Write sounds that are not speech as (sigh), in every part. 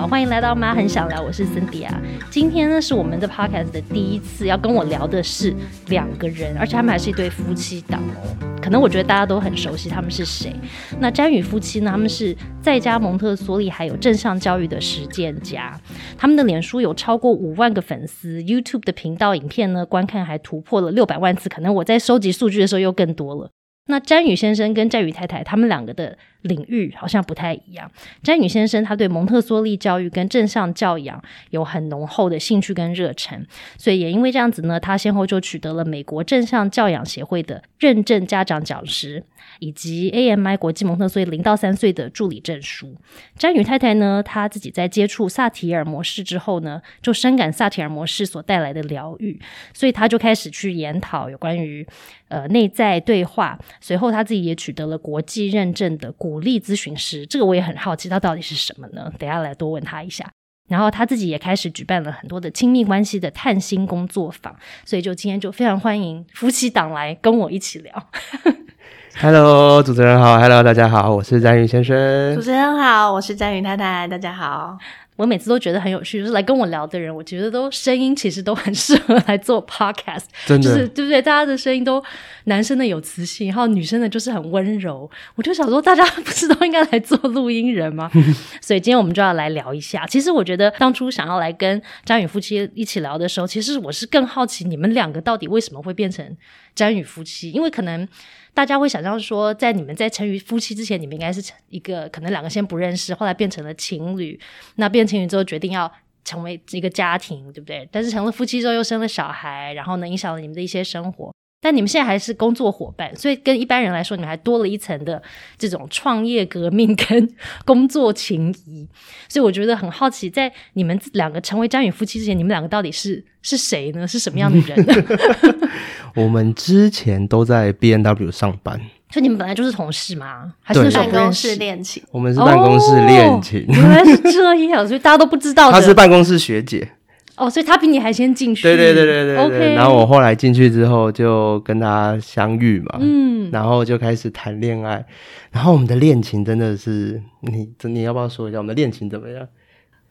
好，欢迎来到妈很想聊，我是 Cindy 啊。今天呢是我们的 podcast 的第一次，要跟我聊的是两个人，而且他们还是一对夫妻档。可能我觉得大家都很熟悉他们是谁。那詹宇夫妻呢，他们是在家蒙特梭利还有正向教育的实践家，他们的脸书有超过五万个粉丝，YouTube 的频道影片呢观看还突破了六百万次，可能我在收集数据的时候又更多了。那詹宇先生跟詹宇太太，他们两个的领域好像不太一样。詹宇先生他对蒙特梭利教育跟正向教养有很浓厚的兴趣跟热忱，所以也因为这样子呢，他先后就取得了美国正向教养协会的认证家长讲师。以及 AMI 国际蒙特梭利零到三岁的助理证书。詹宇太太呢，她自己在接触萨提尔模式之后呢，就深感萨提尔模式所带来的疗愈，所以她就开始去研讨有关于呃内在对话。随后他自己也取得了国际认证的鼓励咨询师。这个我也很好奇，他到底是什么呢？等下来多问他一下。然后他自己也开始举办了很多的亲密关系的探心工作坊。所以就今天就非常欢迎夫妻档来跟我一起聊。Hello，主持人好。Hello，大家好，我是詹宇先生。主持人好，我是詹宇太太。大家好。我每次都觉得很有趣，就是来跟我聊的人，我觉得都声音其实都很适合来做 podcast，真的，就是对不对？大家的声音都男生的有磁性，然后女生的就是很温柔。我就想说，大家不是都应该来做录音人吗？(laughs) 所以今天我们就要来聊一下。其实我觉得当初想要来跟张宇夫妻一起聊的时候，其实我是更好奇你们两个到底为什么会变成张宇夫妻，因为可能。大家会想象说，在你们在成为夫妻之前，你们应该是一个可能两个先不认识，后来变成了情侣。那变情侣之后，决定要成为一个家庭，对不对？但是成了夫妻之后，又生了小孩，然后呢，影响了你们的一些生活。但你们现在还是工作伙伴，所以跟一般人来说，你们还多了一层的这种创业革命跟工作情谊。所以我觉得很好奇，在你们两个成为张宇夫妻之前，你们两个到底是是谁呢？是什么样的人？我们之前都在 B N W 上班，所以你们本来就是同事吗？还是办公室恋情？我们是办公室恋情，原来是这样，所以大家都不知道。(laughs) 她是办公室学姐。哦，所以他比你还先进去。对对对对对。OK。然后我后来进去之后，就跟他相遇嘛。嗯。然后就开始谈恋爱，然后我们的恋情真的是，你你要不要说一下我们的恋情怎么样？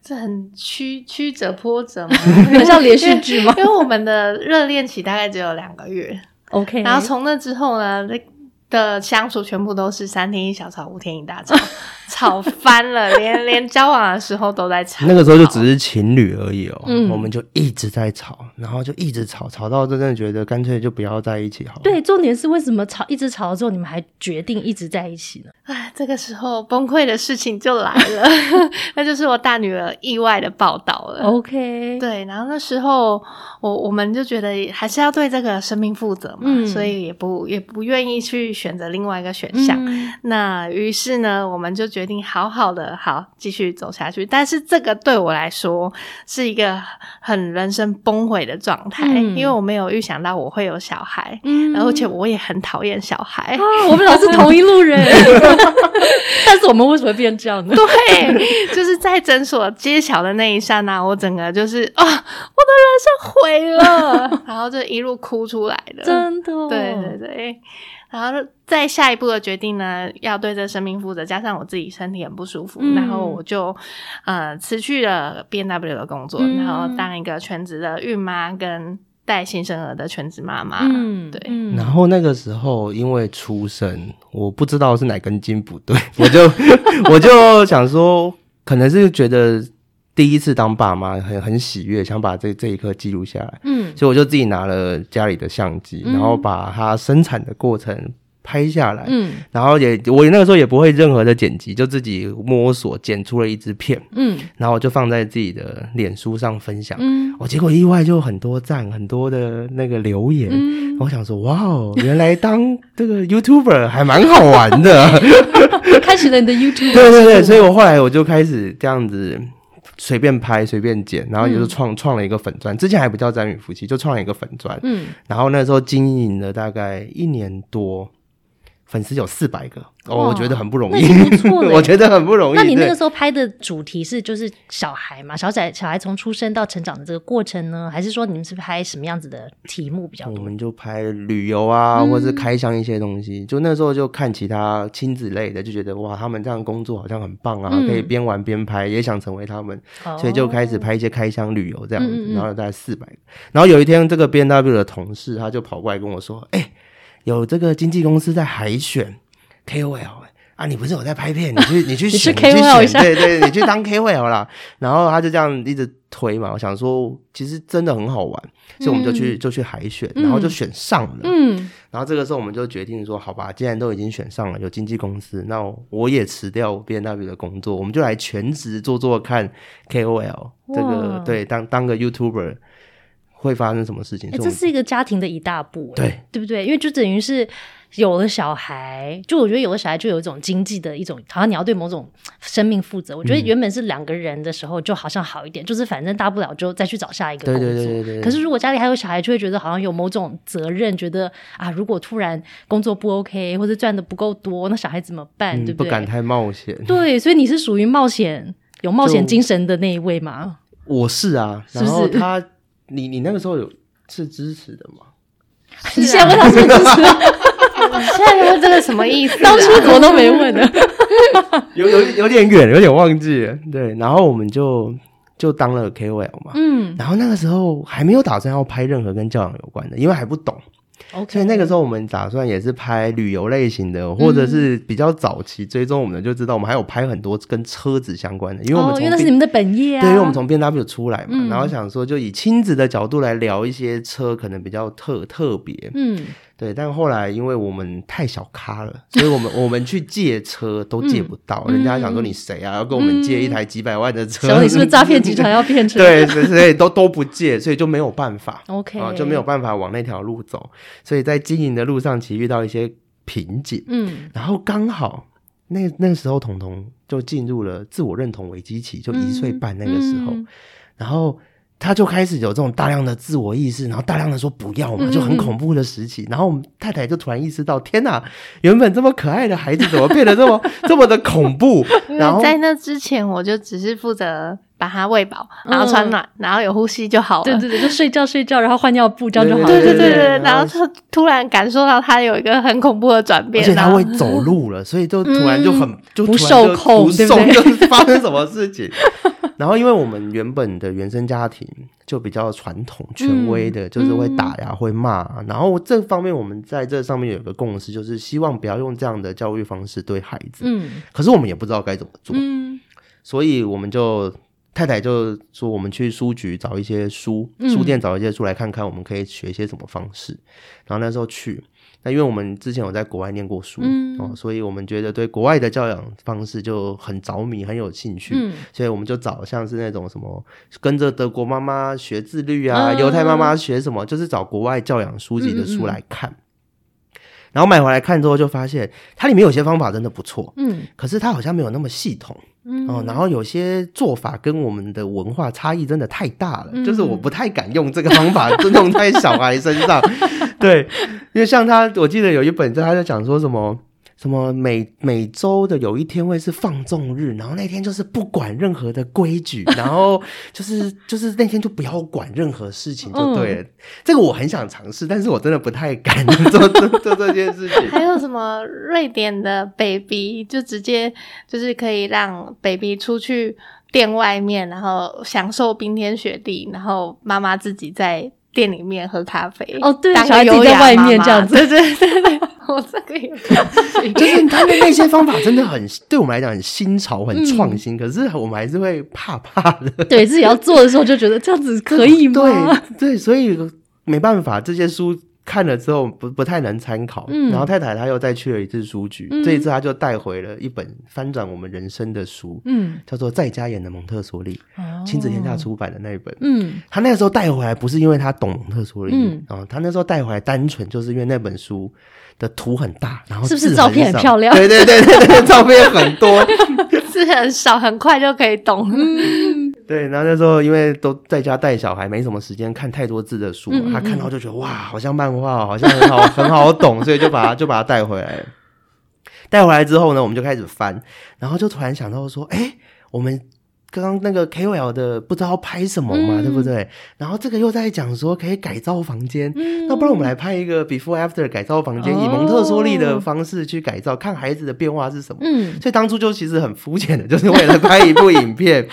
这很曲曲折波折吗？(laughs) 很像连续剧吗？因为我们的热恋期大概只有两个月。OK。然后从那之后呢，那的相处全部都是三天一小吵，五天一大吵。(laughs) 吵翻了，连连交往的时候都在吵。那个时候就只是情侣而已哦，我们就一直在吵，然后就一直吵，吵到真的觉得干脆就不要在一起好了。对，重点是为什么吵，一直吵了之后，你们还决定一直在一起呢？哎，这个时候崩溃的事情就来了，(laughs) 那就是我大女儿意外的报道了。OK，对，然后那时候我我们就觉得还是要对这个生命负责嘛，所以也不也不愿意去选择另外一个选项。那于是呢，我们就决定好好的好继续走下去。但是这个对我来说是一个很人生崩毁的状态，因为我没有预想到我会有小孩，而且我也很讨厌小孩。我们俩是同一路人。(laughs) 但是我们为什么变这样呢？对，就是在诊所揭晓的那一刹那，我整个就是啊，我的人生毁了，(laughs) 然后就一路哭出来的，真的，对对对。然后在下一步的决定呢，要对这生命负责，加上我自己身体很不舒服，然后我就呃辞去了 B N W 的工作，然后当一个全职的孕妈跟。带新生儿的全职妈妈，嗯，对。然后那个时候因为出生，我不知道是哪根筋不对，我就 (laughs) 我就想说，可能是觉得第一次当爸妈很很喜悦，想把这这一刻记录下来。嗯，所以我就自己拿了家里的相机，然后把它生产的过程。拍下来，嗯，然后也我那个时候也不会任何的剪辑，就自己摸索剪出了一支片，嗯，然后我就放在自己的脸书上分享，嗯，我结果意外就很多赞，很多的那个留言，我想说哇哦，原来当这个 YouTuber 还蛮好玩的，(laughs) 开始了你的 (laughs) YouTube，对对对，所以我后来我就开始这样子随便拍随便剪，然后就是创创了一个粉钻，之前还不叫詹宇夫妻，就创了一个粉钻，嗯，然后那时候经营了大概一年多。粉丝有四百个哦，我觉得很不容易，不错 (laughs) 我觉得很不容易。那你那个时候拍的主题是就是小孩嘛，小仔小孩从出生到成长的这个过程呢，还是说你们是拍什么样子的题目比较多？我们就拍旅游啊，或者是开箱一些东西。就那时候就看其他亲子类的，就觉得哇，他们这样工作好像很棒啊，可以边玩边拍，也想成为他们，所以就开始拍一些开箱旅游这样子。然后大概四百个。然后有一天，这个 B N W 的同事他就跑过来跟我说：“哎。”有这个经纪公司在海选 KOL 啊，你不是有在拍片？你去 (laughs) 你去选，你去选，对对，你去当 KOL 啦。(laughs) 然后他就这样一直推嘛，我想说其实真的很好玩，所以我们就去就去海选，然后就选上了。嗯，然后这个时候我们就决定说，好吧，既然都已经选上了，有经纪公司，那我也辞掉 B N W 的工作，我们就来全职做做看 KOL 这个，对，当当个 YouTuber。会发生什么事情？这是一个家庭的一大步，对对不对？因为就等于是有了小孩，就我觉得有了小孩就有一种经济的一种，好像你要对某种生命负责。我觉得原本是两个人的时候就好像好一点，就是反正大不了就再去找下一个工作。对对对对。可是如果家里还有小孩，就会觉得好像有某种责任，觉得啊，如果突然工作不 OK 或者赚的不够多，那小孩怎么办？对不对？不敢太冒险。对，所以你是属于冒险有冒险精神的那一位吗？我是啊，然后他。你你那个时候有是支持的吗？你现在问他是支持，(laughs) 现在问这个什么意思？(laughs) 当初怎么都没问呢？(laughs) 有有有点远，有点忘记了。对，然后我们就就当了 KOL 嘛。嗯，然后那个时候还没有打算要拍任何跟教养有关的，因为还不懂。所以那个时候我们打算也是拍旅游类型的，或者是比较早期追踪我们的，就知道我们还有拍很多跟车子相关的，因为我们因为那是你们的本业啊，对，因为我们从 B W 出来嘛，然后想说就以亲子的角度来聊一些车，可能比较特特别，嗯。对，但后来因为我们太小咖了，所以我们我们去借车都借不到，人家想说你谁啊，要跟我们借一台几百万的车？你是不是诈骗集团要骗车？对，所以都都不借，所以就没有办法。(laughs) OK，啊，就没有办法往那条路走，所以在经营的路上其实遇到一些瓶颈。嗯，然后刚好那那时候彤彤就进入了自我认同危机期，就一岁半那个时候，然后。他就开始有这种大量的自我意识，然后大量的说不要嘛，就很恐怖的时期。然后我们太太就突然意识到，天哪，原本这么可爱的孩子怎么变得这么 (laughs) 这么的恐怖？然后在那之前，我就只是负责把他喂饱，然后穿暖，然后有呼吸就好了。对对对，就睡觉睡觉，然后换尿布这样就好了。对对对对，然后他突然感受到他有一个很恐怖的转变，而且他会走路了，所以就突然就很就不受控，对不对？发生什么事情？然后，因为我们原本的原生家庭就比较传统、权威的，就是会打呀、会骂。然后这方面，我们在这上面有个共识，就是希望不要用这样的教育方式对孩子。嗯。可是我们也不知道该怎么做。嗯。所以我们就太太就说，我们去书局找一些书，书店找一些书来看看，我们可以学一些什么方式。然后那时候去。那因为我们之前有在国外念过书哦，所以我们觉得对国外的教养方式就很着迷，很有兴趣，所以我们就找像是那种什么跟着德国妈妈学自律啊，犹太妈妈学什么，就是找国外教养书籍的书来看。然后买回来看之后，就发现它里面有些方法真的不错，嗯，可是它好像没有那么系统。哦，然后有些做法跟我们的文化差异真的太大了，就是我不太敢用这个方法用在小孩身上。(laughs) 对，因为像他，我记得有一本，他在讲说什么。什么每每周的有一天会是放纵日，然后那天就是不管任何的规矩，(laughs) 然后就是就是那天就不要管任何事情就对了。这个我很想尝试，但是我真的不太敢做做做这件事情。(laughs) 还有什么瑞典的 baby 就直接就是可以让 baby 出去店外面，然后享受冰天雪地，然后妈妈自己在店里面喝咖啡。哦，对，小孩自己在外面这样子，对对对对。(laughs) 我这个也就是 (laughs) 他们那些方法真的很对我们来讲很新潮、很创新，可是我们还是会怕怕的。对自己要做的时候就觉得这样子可以吗？对对，所以没办法，这些书。看了之后不不太能参考，然后太太她又再去了一次书局，这一次她就带回了一本翻转我们人生的书，嗯，叫做《在家演的蒙特梭利》，亲子天下出版的那一本，嗯，他那个时候带回来不是因为她懂蒙特梭利，嗯，啊，他那时候带回来单纯就是因为那本书的图很大，然后是不是照片很漂亮？对对对对对，照片很多，(laughs) 字很少，很快就可以懂。对，然后那时候因为都在家带小孩，没什么时间看太多字的书，他看到就觉得哇，好像漫画，好像很好很好懂，所以就把它就把它带回来。带回来之后呢，我们就开始翻，然后就突然想到说，哎，我们。刚刚那个 KOL 的不知道拍什么嘛，对不对？然后这个又在讲说可以改造房间，那不然我们来拍一个 before after 改造房间，以蒙特梭利的方式去改造，看孩子的变化是什么。嗯，所以当初就其实很肤浅的，就是为了拍一部影片，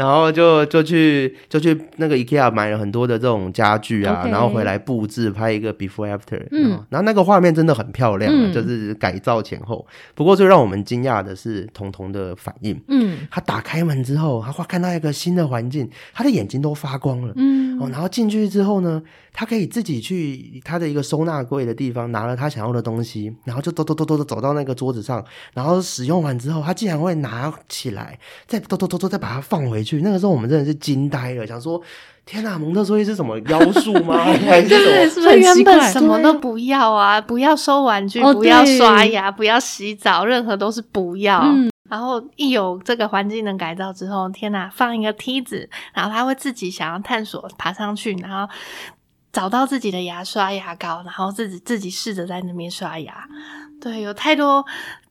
然后就就去就去那个 IKEA 买了很多的这种家具啊，然后回来布置拍一个 before after。嗯，然后那个画面真的很漂亮，就是改造前后。不过最让我们惊讶的是彤彤的反应。嗯，他打开门之后。他看到一个新的环境，他的眼睛都发光了。嗯，哦，然后进去之后呢，他可以自己去他的一个收纳柜的地方拿了他想要的东西，然后就咚咚咚咚的走到那个桌子上，然后使用完之后，他竟然会拿起来，再咚咚咚咚再把它放回去。那个时候我们真的是惊呆了，想说：天哪，蒙特梭利是什么妖术吗？(laughs) 还是什么？原本什么都不要啊，不要收玩具，不要刷牙，不要洗澡，任何都是不要。然后一有这个环境的改造之后，天哪，放一个梯子，然后他会自己想要探索爬上去，然后找到自己的牙刷、牙膏，然后自己自己试着在那边刷牙。对，有太多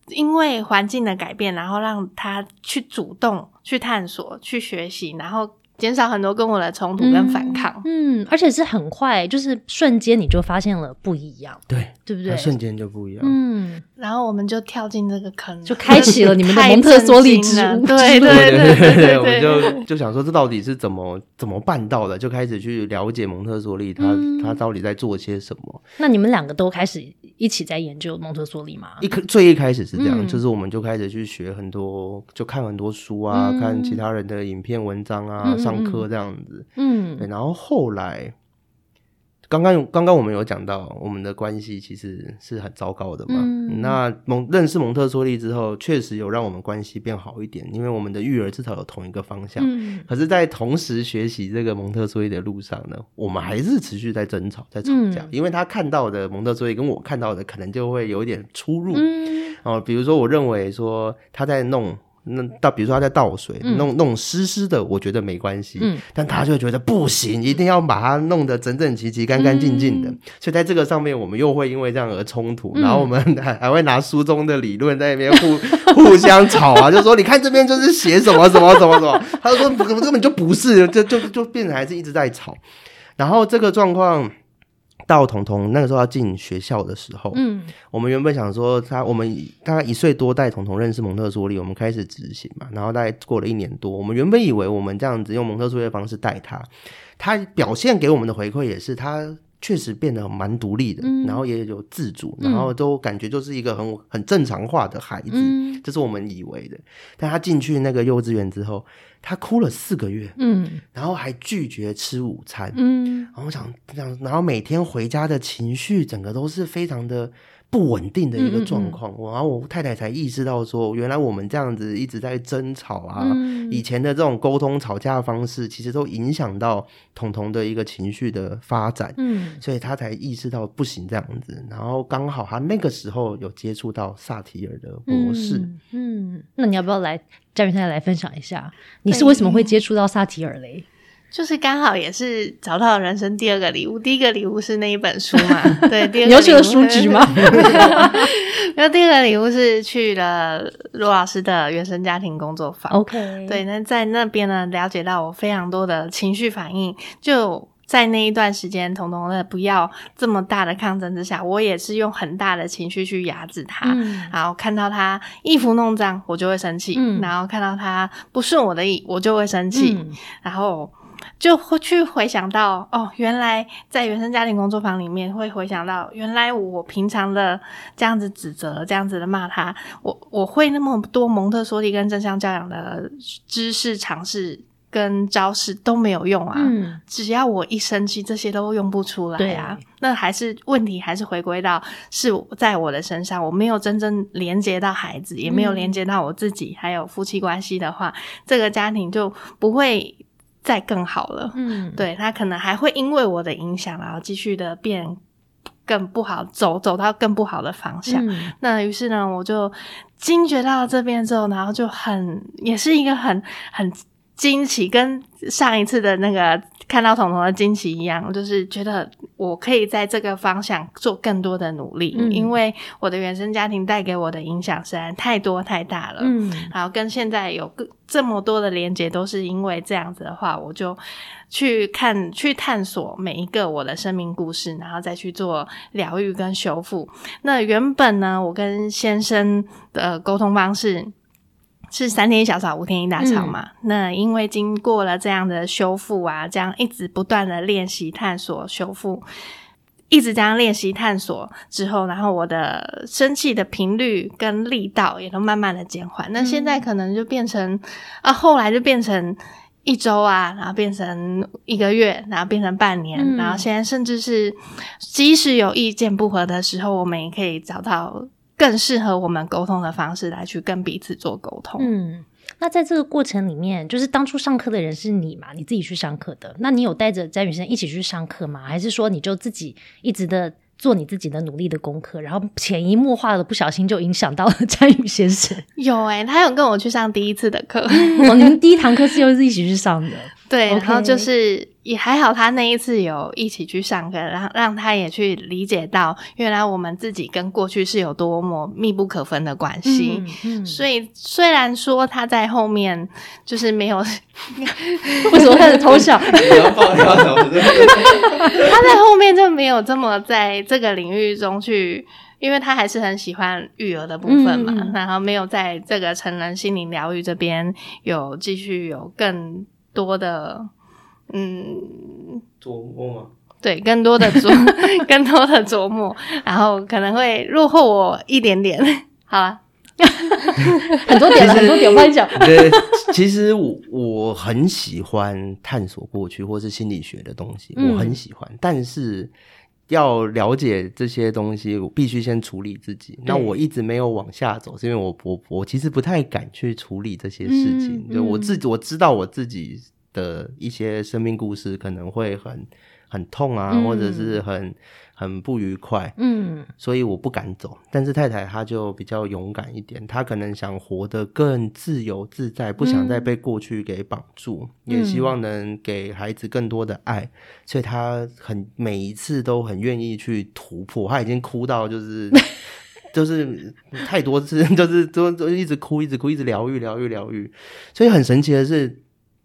因为环境的改变，然后让他去主动去探索、去学习，然后。减少很多跟我的冲突跟反抗，嗯，而且是很快，就是瞬间你就发现了不一样，对，对不对？瞬间就不一样，嗯，然后我们就跳进这个坑，就开启了你们的蒙特梭利之路，(laughs) 对对对对对，我们就就想说这到底是怎么怎么办到的，就开始去了解蒙特梭利，他他到底在做些什么？那你们两个都开始一起在研究蒙特梭利吗？一开最一开始是这样，就是我们就开始去学很多，就看很多书啊，看其他人的影片文章啊。上课这样子，嗯，对，然后后来，刚刚刚刚我们有讲到，我们的关系其实是很糟糕的嘛。那蒙认识蒙特梭利之后，确实有让我们关系变好一点，因为我们的育儿至少有同一个方向。可是，在同时学习这个蒙特梭利的路上呢，我们还是持续在争吵，在吵架，因为他看到的蒙特梭利跟我看到的可能就会有一点出入。哦，比如说，我认为说他在弄。那倒，比如说他在倒水，弄弄湿湿的，我觉得没关系。嗯，但他就觉得不行，一定要把它弄得整整齐齐、干干净净的。所以在这个上面，我们又会因为这样而冲突，然后我们还还会拿书中的理论在那边互互相吵啊，就说你看这边就是写什么什么什么什么，他就说根本就不是，就就就变成还是一直在吵。然后这个状况。到彤彤那个时候要进学校的时候，嗯，我们原本想说他，我们大概一岁多带彤彤认识蒙特梭利，我们开始执行嘛，然后大概过了一年多，我们原本以为我们这样子用蒙特梭利的方式带他，他表现给我们的回馈也是他。确实变得蛮独立的，然后也有自主，然后都感觉就是一个很很正常化的孩子，这是我们以为的。但他进去那个幼稚园之后，他哭了四个月，嗯，然后还拒绝吃午餐，嗯，然后想这样，然后每天回家的情绪整个都是非常的。不稳定的一个状况，然后我太太才意识到说，原来我们这样子一直在争吵啊，以前的这种沟通吵架方式，其实都影响到彤彤的一个情绪的发展，嗯，所以他才意识到不行这样子。然后刚好他那个时候有接触到萨提尔的模式，嗯，那你要不要来嘉云太太来分享一下，你是为什么会接触到萨提尔嘞？就是刚好也是找到人生第二个礼物，第一个礼物是那一本书嘛？(laughs) 对，第二你要去了书局吗？(laughs) 然后第二个礼物是去了罗老师的原生家庭工作坊。OK，对，那在那边呢，了解到我非常多的情绪反应。就在那一段时间，彤彤的不要这么大的抗争之下，我也是用很大的情绪去压制他。然后看到他衣服弄脏，我就会生气；然后看到他不顺我的意，我就会生气。然后。就会去回想到哦，原来在原生家庭工作坊里面会回想到，原来我平常的这样子指责、这样子的骂他，我我会那么多蒙特梭利跟正向教养的知识、尝试跟招式都没有用啊！嗯，只要我一生气，这些都用不出来啊。那还是问题，还是回归到是在我的身上，我没有真正连接到孩子，也没有连接到我自己，还有夫妻关系的话，这个家庭就不会。再更好了，嗯，对他可能还会因为我的影响，然后继续的变更不好，走走到更不好的方向。那于是呢，我就惊觉到这边之后，然后就很也是一个很很惊奇，跟上一次的那个看到彤彤的惊奇一样，就是觉得我可以在这个方向做更多的努力，因为我的原生家庭带给我的影响实在太多太大了。嗯，然后跟现在有这么多的连接，都是因为这样子的话，我就去看去探索每一个我的生命故事，然后再去做疗愈跟修复。那原本呢，我跟先生的沟通方式。是三天一小吵，五天一大吵嘛？那因为经过了这样的修复啊，这样一直不断的练习、探索、修复，一直这样练习、探索之后，然后我的生气的频率跟力道也都慢慢的减缓。那现在可能就变成啊，后来就变成一周啊，然后变成一个月，然后变成半年，然后现在甚至是即使有意见不合的时候，我们也可以找到。更适合我们沟通的方式来去跟彼此做沟通。嗯，那在这个过程里面，就是当初上课的人是你嘛？你自己去上课的，那你有带着詹宇生一起去上课吗？还是说你就自己一直的做你自己的努力的功课，然后潜移默化的不小心就影响到了 (laughs) 詹宇先生？(laughs) 有哎，他有跟我去上第一次的课，哦，你们第一堂课是又是一起去上的。(laughs) 对，然后就是也还好，他那一次有一起去上课，然后让他也去理解到，原来我们自己跟过去是有多么密不可分的关系。所以虽然说他在后面就是没有，(laughs) 为什么开始偷笑？(laughs) 他在后面就没有这么在这个领域中去，因为他还是很喜欢育儿的部分嘛，然后没有在这个成人心灵疗愈这边有继续有更。多的，嗯，琢磨吗？对，更多的琢，(laughs) 更多的琢磨，然后可能会落后我一点点。好了，(laughs) 很多点了，很多点，我跟你讲。对，其实我我很喜欢探索过去或是心理学的东西，我很喜欢，但是。要了解这些东西，我必须先处理自己。那我一直没有往下走，是因为我我我其实不太敢去处理这些事情。就我自己我知道我自己的一些生命故事可能会很很痛啊，或者是很。很不愉快，嗯，所以我不敢走。但是太太她就比较勇敢一点，她可能想活得更自由自在，不想再被过去给绑住，也希望能给孩子更多的爱，所以她很每一次都很愿意去突破。她已经哭到就是 (laughs) 就是太多次，就是都都一直哭，一直哭，一直疗愈疗愈疗愈。所以很神奇的是。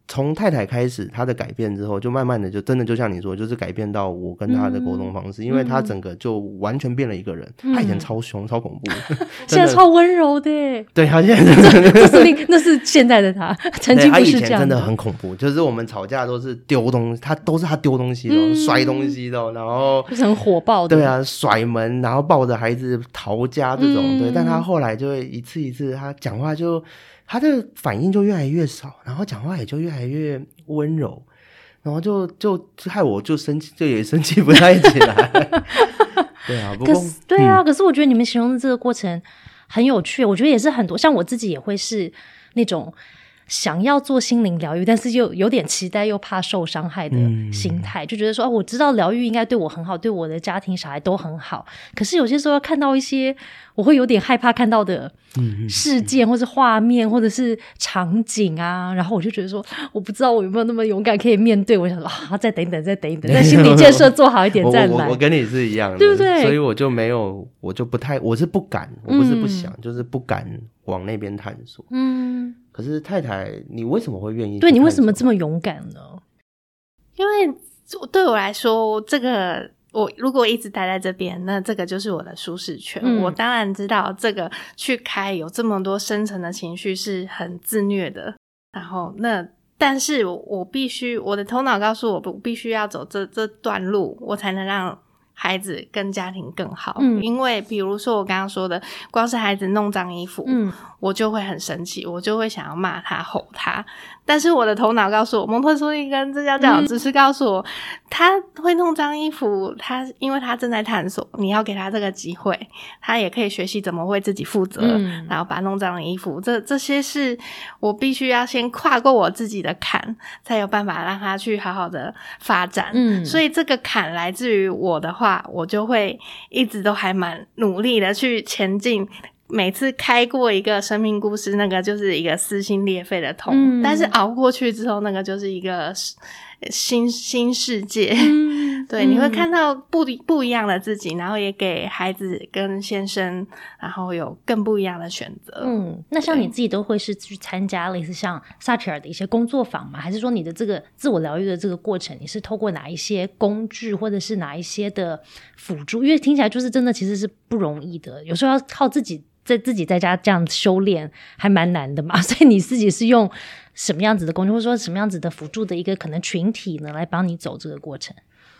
从太太开始，她的改变之后，就慢慢的就真的就像你说，就是改变到我跟她的沟通方式，因为她整个就完全变了一个人。她以前超凶、超恐怖，(laughs) 现在超温柔的。对，她现在那是那是现在的她，(laughs) 曾经不是这样。真的很恐怖，就是我们吵架都是丢东西，她都是她丢东西的，摔东西的，然后很火爆的。对啊，甩门，然后抱着孩子逃家这种。对，但她后来就会一次一次，她讲话就。他的反应就越来越少，然后讲话也就越来越温柔，然后就就害我就生气，就也生气不太起来。(laughs) 对啊，可是对啊，可是我觉得你们形容的这个过程很有趣，我觉得也是很多，像我自己也会是那种。想要做心灵疗愈，但是又有点期待，又怕受伤害的心态，就觉得说啊，我知道疗愈应该对我很好，对我的家庭、小孩都很好。可是有些时候看到一些，我会有点害怕看到的事件，或是画面，或者是场景啊，然后我就觉得说，我不知道我有没有那么勇敢可以面对。我想说啊，再等等，再等一等，(laughs) 在心理建设做好一点再来。我跟你是一样的，对不对？所以我就没有，我就不太，我是不敢，我不是不想，就是不敢往那边探索。嗯。可是太太，你为什么会愿意？对你为什么这么勇敢呢？因为对我来说，这个我如果一直待在这边，那这个就是我的舒适圈。我当然知道这个去开有这么多深层的情绪是很自虐的。然后那，但是我必须我的头脑告诉我，我必须要走这这段路，我才能让。孩子跟家庭更好，嗯，因为比如说我刚刚说的，光是孩子弄脏衣服，嗯，我就会很生气，我就会想要骂他、吼他。但是我的头脑告诉我，蒙特梭利跟这家教只是告诉我，他会弄脏衣服，他因为他正在探索，你要给他这个机会，他也可以学习怎么为自己负责，然后把弄脏的衣服，这这些是我必须要先跨过我自己的坎，才有办法让他去好好的发展。嗯，所以这个坎来自于我的话。话我就会一直都还蛮努力的去前进，每次开过一个生命故事，那个就是一个撕心裂肺的痛，但是熬过去之后，那个就是一个新新世界。(laughs) 对，你会看到不不一样的自己，然后也给孩子跟先生，然后有更不一样的选择。嗯，那像你自己都会是去参加类似像萨提尔的一些工作坊吗？还是说你的这个自我疗愈的这个过程，你是透过哪一些工具，或者是哪一些的辅助？因为听起来就是真的其实是不容易的，有时候要靠自己在自己在家这样修炼，还蛮难的嘛。(laughs) 所以你自己是用什么样子的工具，或者说什么样子的辅助的一个可能群体呢，来帮你走这个过程？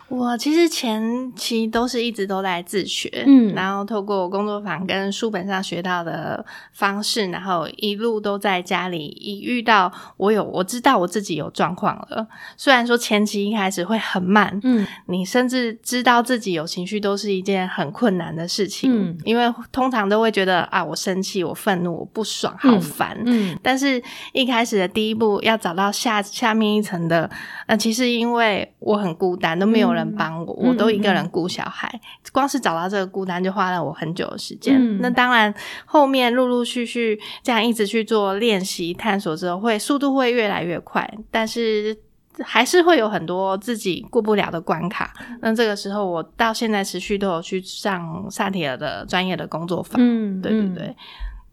我其实前期都是一直都在自学，嗯，然后透过工作坊跟书本上学到的方式，然后一路都在家里。一遇到我有我知道我自己有状况了，虽然说前期一开始会很慢，嗯，你甚至知道自己有情绪都是一件很困难的事情，嗯，因为通常都会觉得啊，我生气，我愤怒，我不爽，好烦，嗯，但是一开始的第一步要找到下下面一层的，呃，其实因为我很孤单，都没有。人帮我，我都一个人顾小孩，光是找到这个孤单就花了我很久的时间。那当然，后面陆陆续续这样一直去做练习探索之后，会速度会越来越快，但是还是会有很多自己过不了的关卡。那这个时候，我到现在持续都有去上萨提尔的专业的工作坊。嗯，对对对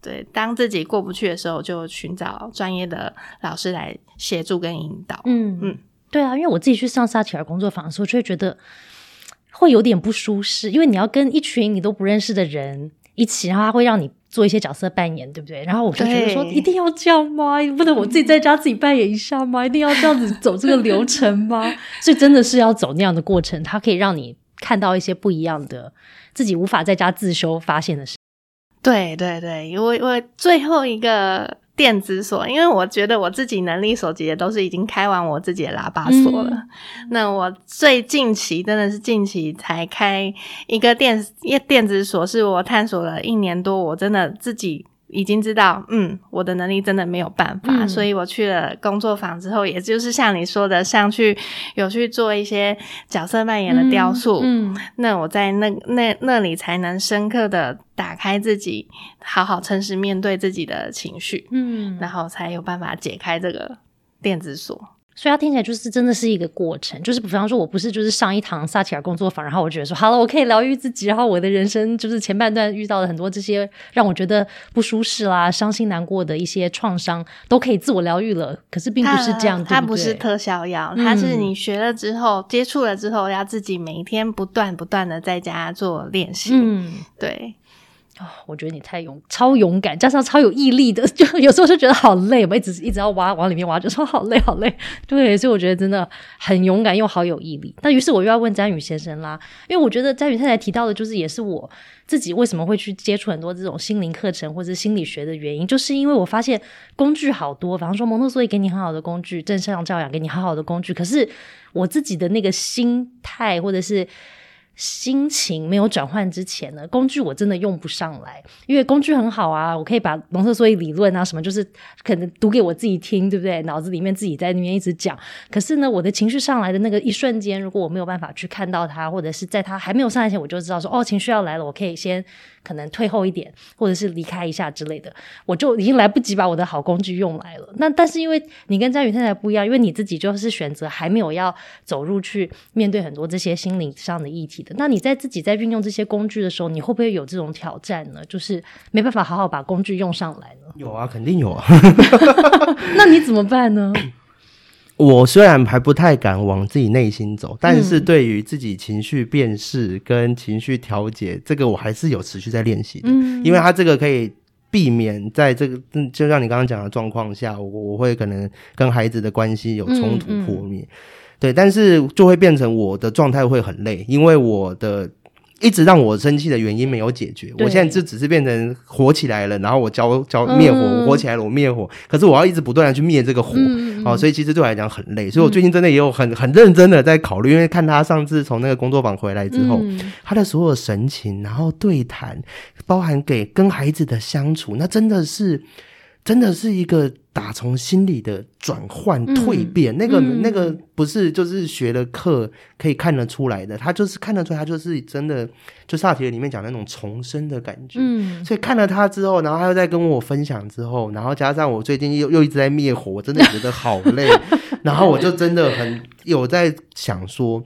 对，当自己过不去的时候，就寻找专业的老师来协助跟引导。嗯嗯。对啊，因为我自己去上萨提尔工作坊的时候，就会觉得会有点不舒适，因为你要跟一群你都不认识的人一起，然后他会让你做一些角色扮演，对不对？然后我就觉得说，一定要这样吗？不能我自己在家自己扮演一下吗？一定要这样子走这个流程吗？(laughs) 所以真的是要走那样的过程，它可以让你看到一些不一样的自己无法在家自修发现的事。对对对，因为因为最后一个。电子锁，因为我觉得我自己能力所及的都是已经开完我自己的喇叭锁了。那我最近期真的是近期才开一个电电子锁，是我探索了一年多，我真的自己。已经知道，嗯，我的能力真的没有办法，所以我去了工作坊之后，也就是像你说的，上去有去做一些角色扮演的雕塑，嗯，那我在那那那里才能深刻的打开自己，好好诚实面对自己的情绪，嗯，然后才有办法解开这个电子锁。所以它听起来就是真的是一个过程，就是比方说，我不是就是上一堂萨提尔工作坊，然后我觉得说好了，我可以疗愈自己，然后我的人生就是前半段遇到了很多这些让我觉得不舒适啦、伤心难过的一些创伤，都可以自我疗愈了。可是并不是这样，它不是特效药，它是你学了之后、接触了之后，要自己每一天不断不断的在家做练习。嗯，对。哦，我觉得你太勇，超勇敢，加上超有毅力的，(laughs) 就有时候就觉得好累，我一直一直要挖往里面挖，就说好累好累。对，所以我觉得真的很勇敢又好有毅力。那于是我又要问詹宇先生啦，因为我觉得詹宇太太提到的，就是也是我自己为什么会去接触很多这种心灵课程或者心理学的原因，就是因为我发现工具好多，比方说蒙特梭利给你很好的工具，正向教养给你很好的工具，可是我自己的那个心态或者是。心情没有转换之前呢，工具我真的用不上来，因为工具很好啊，我可以把浓缩缩理论啊什么，就是可能读给我自己听，对不对？脑子里面自己在那边一直讲。可是呢，我的情绪上来的那个一瞬间，如果我没有办法去看到它，或者是在它还没有上来前，我就知道说，哦，情绪要来了，我可以先。可能退后一点，或者是离开一下之类的，我就已经来不及把我的好工具用来了。那但是因为你跟张宇太太不一样，因为你自己就是选择还没有要走入去面对很多这些心灵上的议题的。那你在自己在运用这些工具的时候，你会不会有这种挑战呢？就是没办法好好把工具用上来呢？有啊，肯定有啊。(laughs) 那你怎么办呢？我虽然还不太敢往自己内心走，但是对于自己情绪辨识跟情绪调节，这个我还是有持续在练习的。嗯，因为它这个可以避免在这个就像你刚刚讲的状况下，我我会可能跟孩子的关系有冲突破灭。对，但是就会变成我的状态会很累，因为我的。一直让我生气的原因没有解决，我现在就只是变成火起来了，然后我浇浇灭火，我火起来了，我灭火，可是我要一直不断的去灭这个火，哦，所以其实对我来讲很累，所以我最近真的也有很很认真的在考虑，因为看他上次从那个工作坊回来之后，他的所有神情，然后对谈，包含给跟孩子的相处，那真的是。真的是一个打从心里的转换蜕变，那个那个不是就是学的课可以看得出来的，他就是看得出来，他就是真的就萨提尔里面讲那种重生的感觉。嗯，所以看了他之后，然后他又在跟我分享之后，然后加上我最近又又一直在灭火，我真的觉得好累，(laughs) 然后我就真的很有在想说，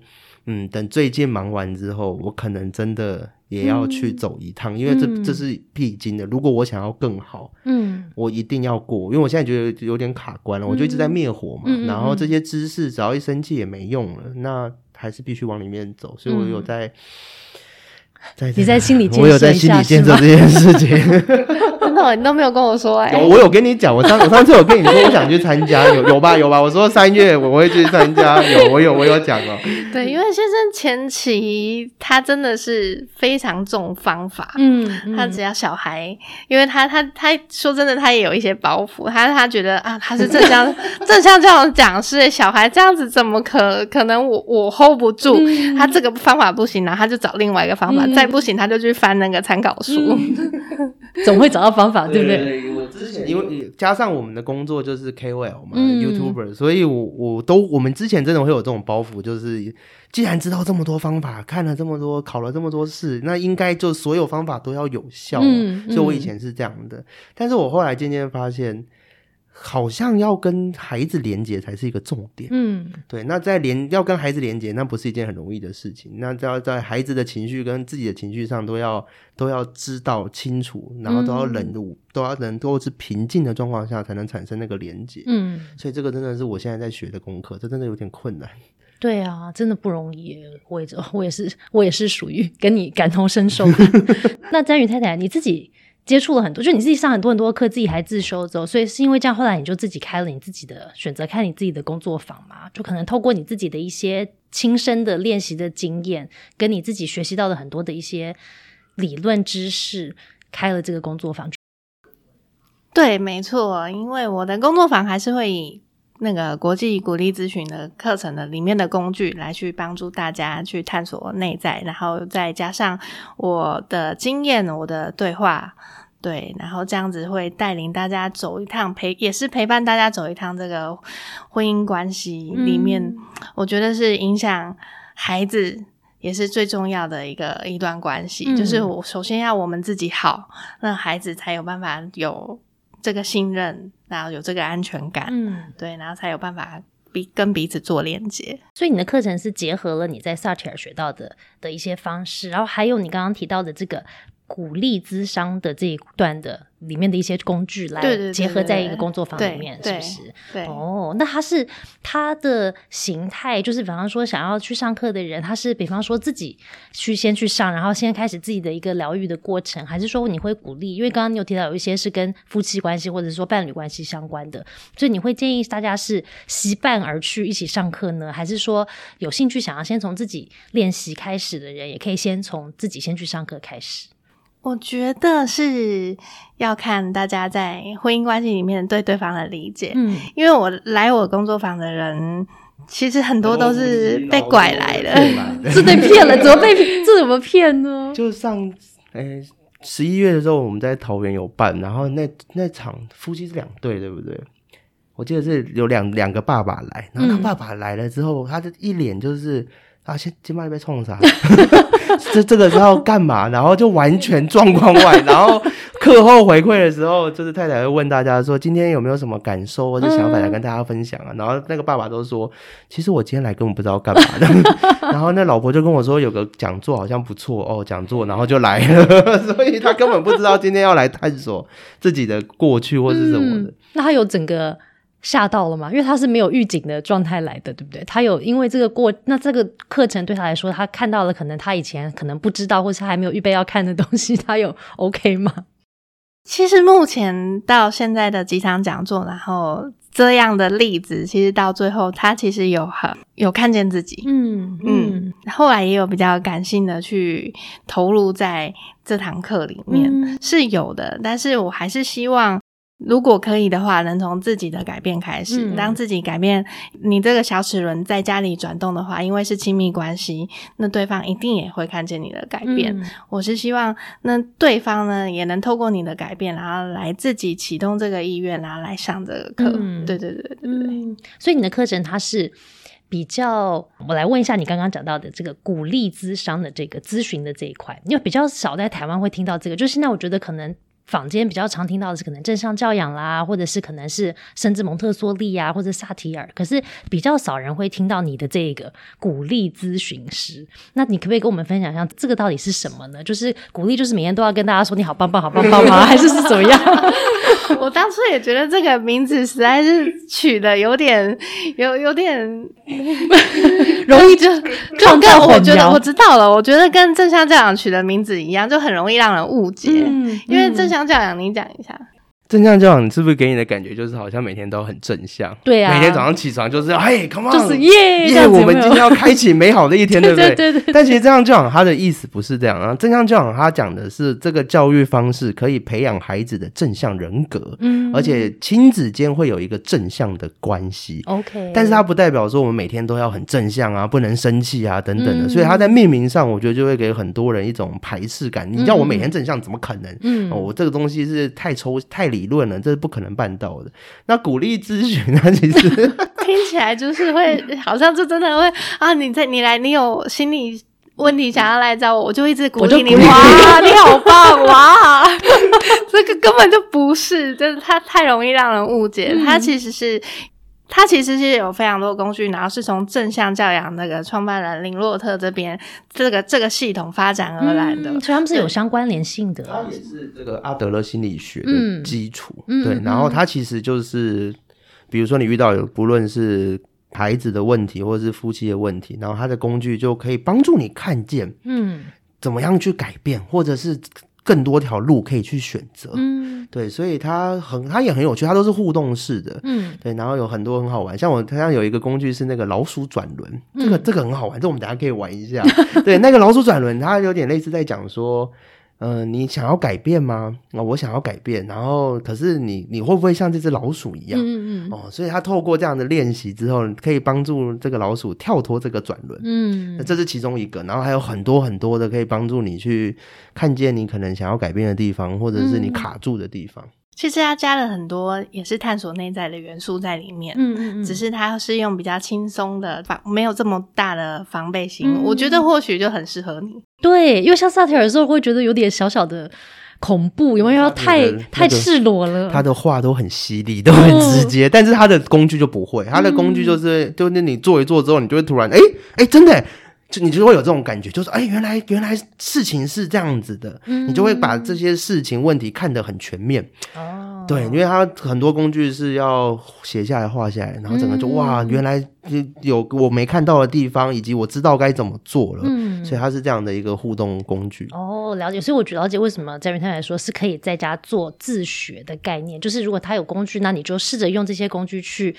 嗯，等最近忙完之后，我可能真的。也要去走一趟，因为这这是必经的。如果我想要更好，嗯，我一定要过，因为我现在觉得有点卡关了，我就一直在灭火嘛。然后这些知识只要一生气也没用了，那还是必须往里面走。所以我有在。在你在心里，(laughs) 我有在心里建设这件事情。(laughs) 你都没有跟我说哎。有，我有跟你讲，我上我上次有跟你说，我想去参加，有有吧有吧。我说三月我会去参加，有我有我有讲哦。对，因为先生前期他真的是非常重方法，嗯，他只要小孩，因为他他他说真的，他也有一些包袱，他他觉得啊，他是正向 (laughs) 正向这种讲师，小孩这样子怎么可可能我我 hold 不住，他这个方法不行然后他就找另外一个方法。再不行，他就去翻那个参考书，(laughs) 总会找到方法，对不对？我之前因为加上我们的工作就是 KOL 嘛，YouTuber，所以我我都我们之前真的会有这种包袱，就是既然知道这么多方法，看了这么多，考了这么多试，那应该就所有方法都要有效。所以，我以前是这样的，但是我后来渐渐发现。好像要跟孩子连接才是一个重点，嗯，对。那在连要跟孩子连接，那不是一件很容易的事情。那要在孩子的情绪跟自己的情绪上都要都要知道清楚，然后都要忍住，都要能够是平静的状况下才能产生那个连接。嗯，所以这个真的是我现在在学的功课，这真的有点困难。对啊，真的不容易。我也我也是我也是属于跟你感同身受。(laughs) 那詹宇太太，你自己。接触了很多，就你自己上很多很多课，自己还自修之后，所以是因为这样，后来你就自己开了你自己的选择，开你自己的工作坊嘛？就可能透过你自己的一些亲身的练习的经验，跟你自己学习到的很多的一些理论知识，开了这个工作坊。对，没错，因为我的工作坊还是会以那个国际鼓励咨询的课程的里面的工具来去帮助大家去探索内在，然后再加上我的经验，我的对话。对，然后这样子会带领大家走一趟陪，也是陪伴大家走一趟这个婚姻关系里面，我觉得是影响孩子也是最重要的一个一段关系。就是我首先要我们自己好，那孩子才有办法有这个信任，然后有这个安全感。嗯，对，然后才有办法彼跟彼此做连接。所以你的课程是结合了你在萨提尔学到的的一些方式，然后还有你刚刚提到的这个。鼓励资商的这一段的里面的一些工具来结合在一个工作坊里面，是不是？对哦，那他是他的形态，就是比方说想要去上课的人，他是比方说自己去先去上，然后先开始自己的一个疗愈的过程，还是说你会鼓励？因为刚刚你有提到有一些是跟夫妻关系或者说伴侣关系相关的，所以你会建议大家是习伴而去一起上课呢，还是说有兴趣想要先从自己练习开始的人，也可以先从自己先去上课开始？我觉得是要看大家在婚姻关系里面对对方的理解。嗯，因为我来我工作坊的人，其实很多都是被拐来的，(laughs) 是被骗了。怎么被 (laughs) 这怎么骗呢？就上诶十一月的时候，我们在桃园有办，然后那那场夫妻是两对，对不对？我记得是有两两个爸爸来，然后他爸爸来了之后，他的一脸就是。啊，先今麦被冲啥？(laughs) (laughs) 这这个是要干嘛？然后就完全状况外。然后课后回馈的时候，就是太太会问大家说：“今天有没有什么感受或者想法来跟大家分享啊？”然后那个爸爸都说：“其实我今天来根本不知道干嘛的。(laughs) ”然后那老婆就跟我说：“有个讲座好像不错哦，讲座。”然后就来了，(laughs) 所以他根本不知道今天要来探索自己的过去或是什么的。那他有整个。吓到了吗？因为他是没有预警的状态来的，对不对？他有因为这个过，那这个课程对他来说，他看到了可能他以前可能不知道，或是他还没有预备要看的东西，(laughs) 他有 OK 吗？其实目前到现在的几场讲座，然后这样的例子，其实到最后他其实有很有看见自己，嗯嗯，后来也有比较感性的去投入在这堂课里面是有的，但是我还是希望。如果可以的话，能从自己的改变开始。嗯当自己改变，你这个小齿轮在家里转动的话，因为是亲密关系，那对方一定也会看见你的改变。嗯我是希望，那对方呢也能透过你的改变，然后来自己启动这个意愿，然后来上这个课。嗯对对对对对。嗯，所以你的课程它是比较，我来问一下你刚刚讲到的这个鼓励咨商的这个咨询的这一块，因为比较少在台湾会听到这个，就现在我觉得可能。坊间比较常听到的是可能正向教养啦，或者是可能是甚至蒙特梭利啊，或者萨提尔，可是比较少人会听到你的这个鼓励咨询师。那你可不可以跟我们分享一下这个到底是什么呢？就是鼓励，就是每天都要跟大家说你好棒棒，好棒棒吗？还是是怎么样？(laughs) (laughs) 我当初也觉得这个名字实在是取的有点有有点 (laughs) 容易就就跟我觉得我知道了，我觉得跟正向教养取的名字一样，就很容易让人误解。嗯因为正向教养，你讲一下。正向教养是不是给你的感觉就是好像每天都很正向？对啊每天早上起床就是嘿，come on，就是耶这耶，我们今天要开启美好的一天，对不对？(laughs) 对对对但其实正向教养它的意思不是这样啊，正向教养它讲的是这个教育方式可以培养孩子的正向人格，嗯而且亲子间会有一个正向的关系。OK，但是它不代表说我们每天都要很正向啊，不能生气啊等等的，嗯所以它在命名上，我觉得就会给很多人一种排斥感。你叫我每天正向，怎么可能？嗯哦，我这个东西是太抽太理论了，这是不可能办到的。那鼓励咨询呢，其实 (laughs) 听起来就是会，好像就真的会啊！你在你来，你有心理问题想要来找我，我就一直鼓励你。哇，你好棒哇！(laughs) 这个根本就不是，就是它太容易让人误解。嗯它其实是。它其实是有非常多工具，然后是从正向教养那个创办人林洛特这边这个这个系统发展而来的。嗯所以他们是有相关联性的。它也是这个阿德勒心理学嗯的基础。对然后它其实就是，比如说你遇到有不论是孩子的问题，或者是夫妻的问题，然后它的工具就可以帮助你看见嗯怎么样去改变，或者是更多条路可以去选择。嗯对，所以它很，它也很有趣，它都是互动式的。嗯对，然后有很多很好玩，像我它像有一个工具是那个老鼠转轮，这个嗯这个很好玩，这我们等一下可以玩一下。对，那个老鼠转轮，它有点类似在讲说，呃，你想要改变吗？啊、我想要改变，然后可是你你会不会像这只老鼠一样？嗯嗯哦，所以他透过这样的练习之后，可以帮助这个老鼠跳脱这个转轮。那嗯这是其中一个，然后还有很多很多的可以帮助你去看见你可能想要改变的地方，或者是你嗯卡住的地方。其实它加了很多也是探索内在的元素在里面。嗯嗯，只是它是用比较轻松的防，没有这么大的防备心。嗯我觉得或许就很适合你。对，因为像萨提尔的时候会觉得有点小小的恐怖，有没有？要太那个太赤裸了。他的话都很犀利，都很直接，但是他的工具就不会，他的工具就是，就是你做一做之后，你就会突然，哎哎，真的耶，就你就会有这种感觉，就是哎，原来原来事情是这样子的，你就会把这些事情问题看得很全面。哦，对，因为它很多工具是要写下来、画下来，然后整个就、嗯哇，原来有我没看到的地方，以及我知道该怎么做了，嗯所以它是这样的一个互动工具。哦，了解。所以我了解为什么在云太来说是可以在家做自学的概念，就是如果他有工具，那你就试着用这些工具去。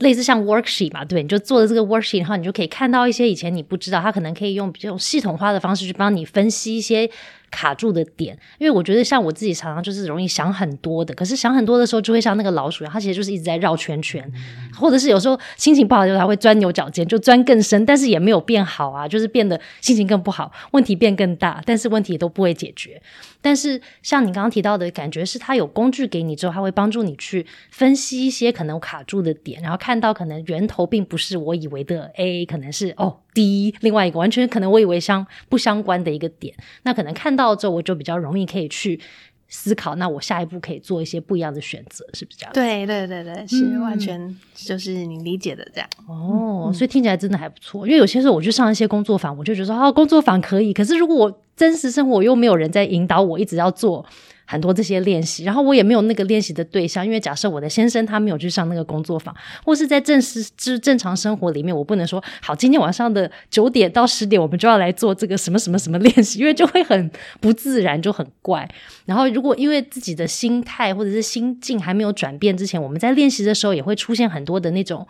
类似像 worksheet 嘛，对，你就做了这个 worksheet，然后你就可以看到一些以前你不知道，它可能可以用比较系统化的方式去帮你分析一些卡住的点。因为我觉得像我自己常常就是容易想很多的，可是想很多的时候就会像那个老鼠一样，它其实就是一直在绕圈圈，或者是有时候心情不好的时候它会钻牛角尖，就钻更深，但是也没有变好啊，就是变得心情更不好，问题变更大，但是问题都不会解决。但是像你刚刚提到的感觉是，它有工具给你之后，它会帮助你去分析一些可能卡住的点，然后看到可能源头并不是我以为的 A，可能是哦 D，另外一个完全可能我以为相不相关的一个点。那可能看到之后，我就比较容易可以去思考，那我下一步可以做一些不一样的选择，是不是这样？对对对对，是嗯完全就是你理解的这样。哦，所以听起来真的还不错。因为有些时候我去上一些工作坊，我就觉得说，哦，工作坊可以，可是如果我真实生活又没有人在引导我，一直要做很多这些练习，然后我也没有那个练习的对象，因为假设我的先生他没有去上那个工作坊，或是在正式之正常生活里面，我不能说好，今天晚上的九点到十点我们就要来做这个什么什么什么练习，因为就会很不自然，就很怪。然后如果因为自己的心态或者是心境还没有转变之前，我们在练习的时候也会出现很多的那种。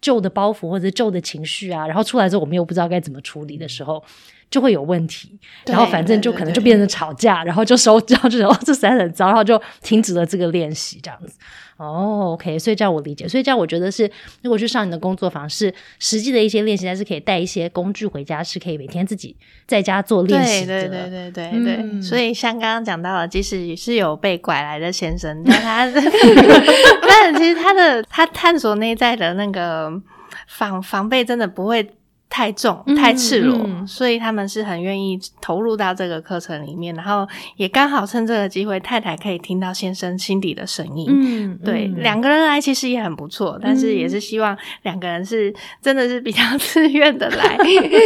旧的包袱或者旧的情绪啊，然后出来之后我们又不知道该怎么处理的时候。就会有问题，然后反正就可能就变成吵架，然后就收，然 (laughs) 后就哦，这实在很糟，然后就停止了这个练习，这样子。哦，OK，所以这样我理解，所以这样我觉得是，如果去上你的工作坊是实际的一些练习，但是可以带一些工具回家，是可以每天自己在家做练习的。对对对对对对。所以像刚刚讲到了，即使是有被拐来的先生，但他 (laughs) (laughs) 但其实他的他探索内在的那个防防备，真的不会。太重太赤裸，所以他们是很愿意投入到这个课程里面，然后也刚好趁这个机会，太太可以听到先生心底的声音。嗯，对，两个人来其实也很不错，但是也是希望两个人是真的是比较自愿的来。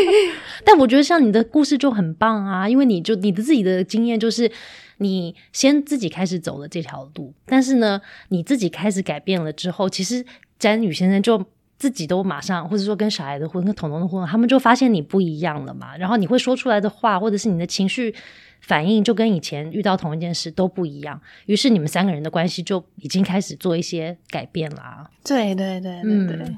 (laughs) 但我觉得像你的故事就很棒啊，因为你就你的自己的经验就是你先自己开始走了这条路，但是呢，你自己开始改变了之后，其实詹宇先生就。自己都马上，或者说跟小孩的婚、跟彤彤的婚，他们就发现你不一样了嘛。然后你会说出来的话，或者是你的情绪反应，就跟以前遇到同一件事都不一样。于是你们三个人的关系就已经开始做一些改变啦。对对对对对，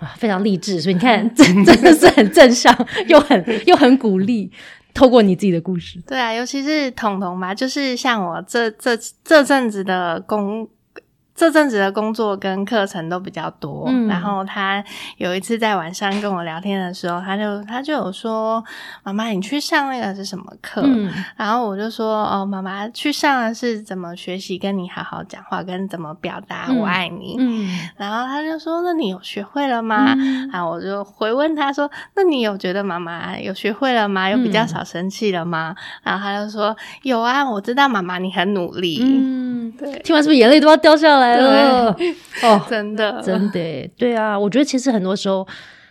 啊，非常励志。所以你看，真 (laughs) 真的是很正向，又很又很鼓励。透过你自己的故事，对啊，尤其是彤彤嘛，就是像我这这这阵子的工。这阵子的工作跟课程都比较多，然后他有一次在晚上跟我聊天的时候，他就他就有说：“妈妈，你去上那个是什么课？”然后我就说：“哦，妈妈去上的是怎么学习跟你好好讲话，跟怎么表达我爱你。”然后他就说：“那你有学会了吗？”啊，我就回问他说：“那你有觉得妈妈有学会了吗？有比较少生气了吗？”然后他就说：“有啊，我知道妈妈你很努力。”嗯，对，听完是不是眼泪都要掉下来？来了哦，(laughs) 真的，真的，对啊，我觉得其实很多时候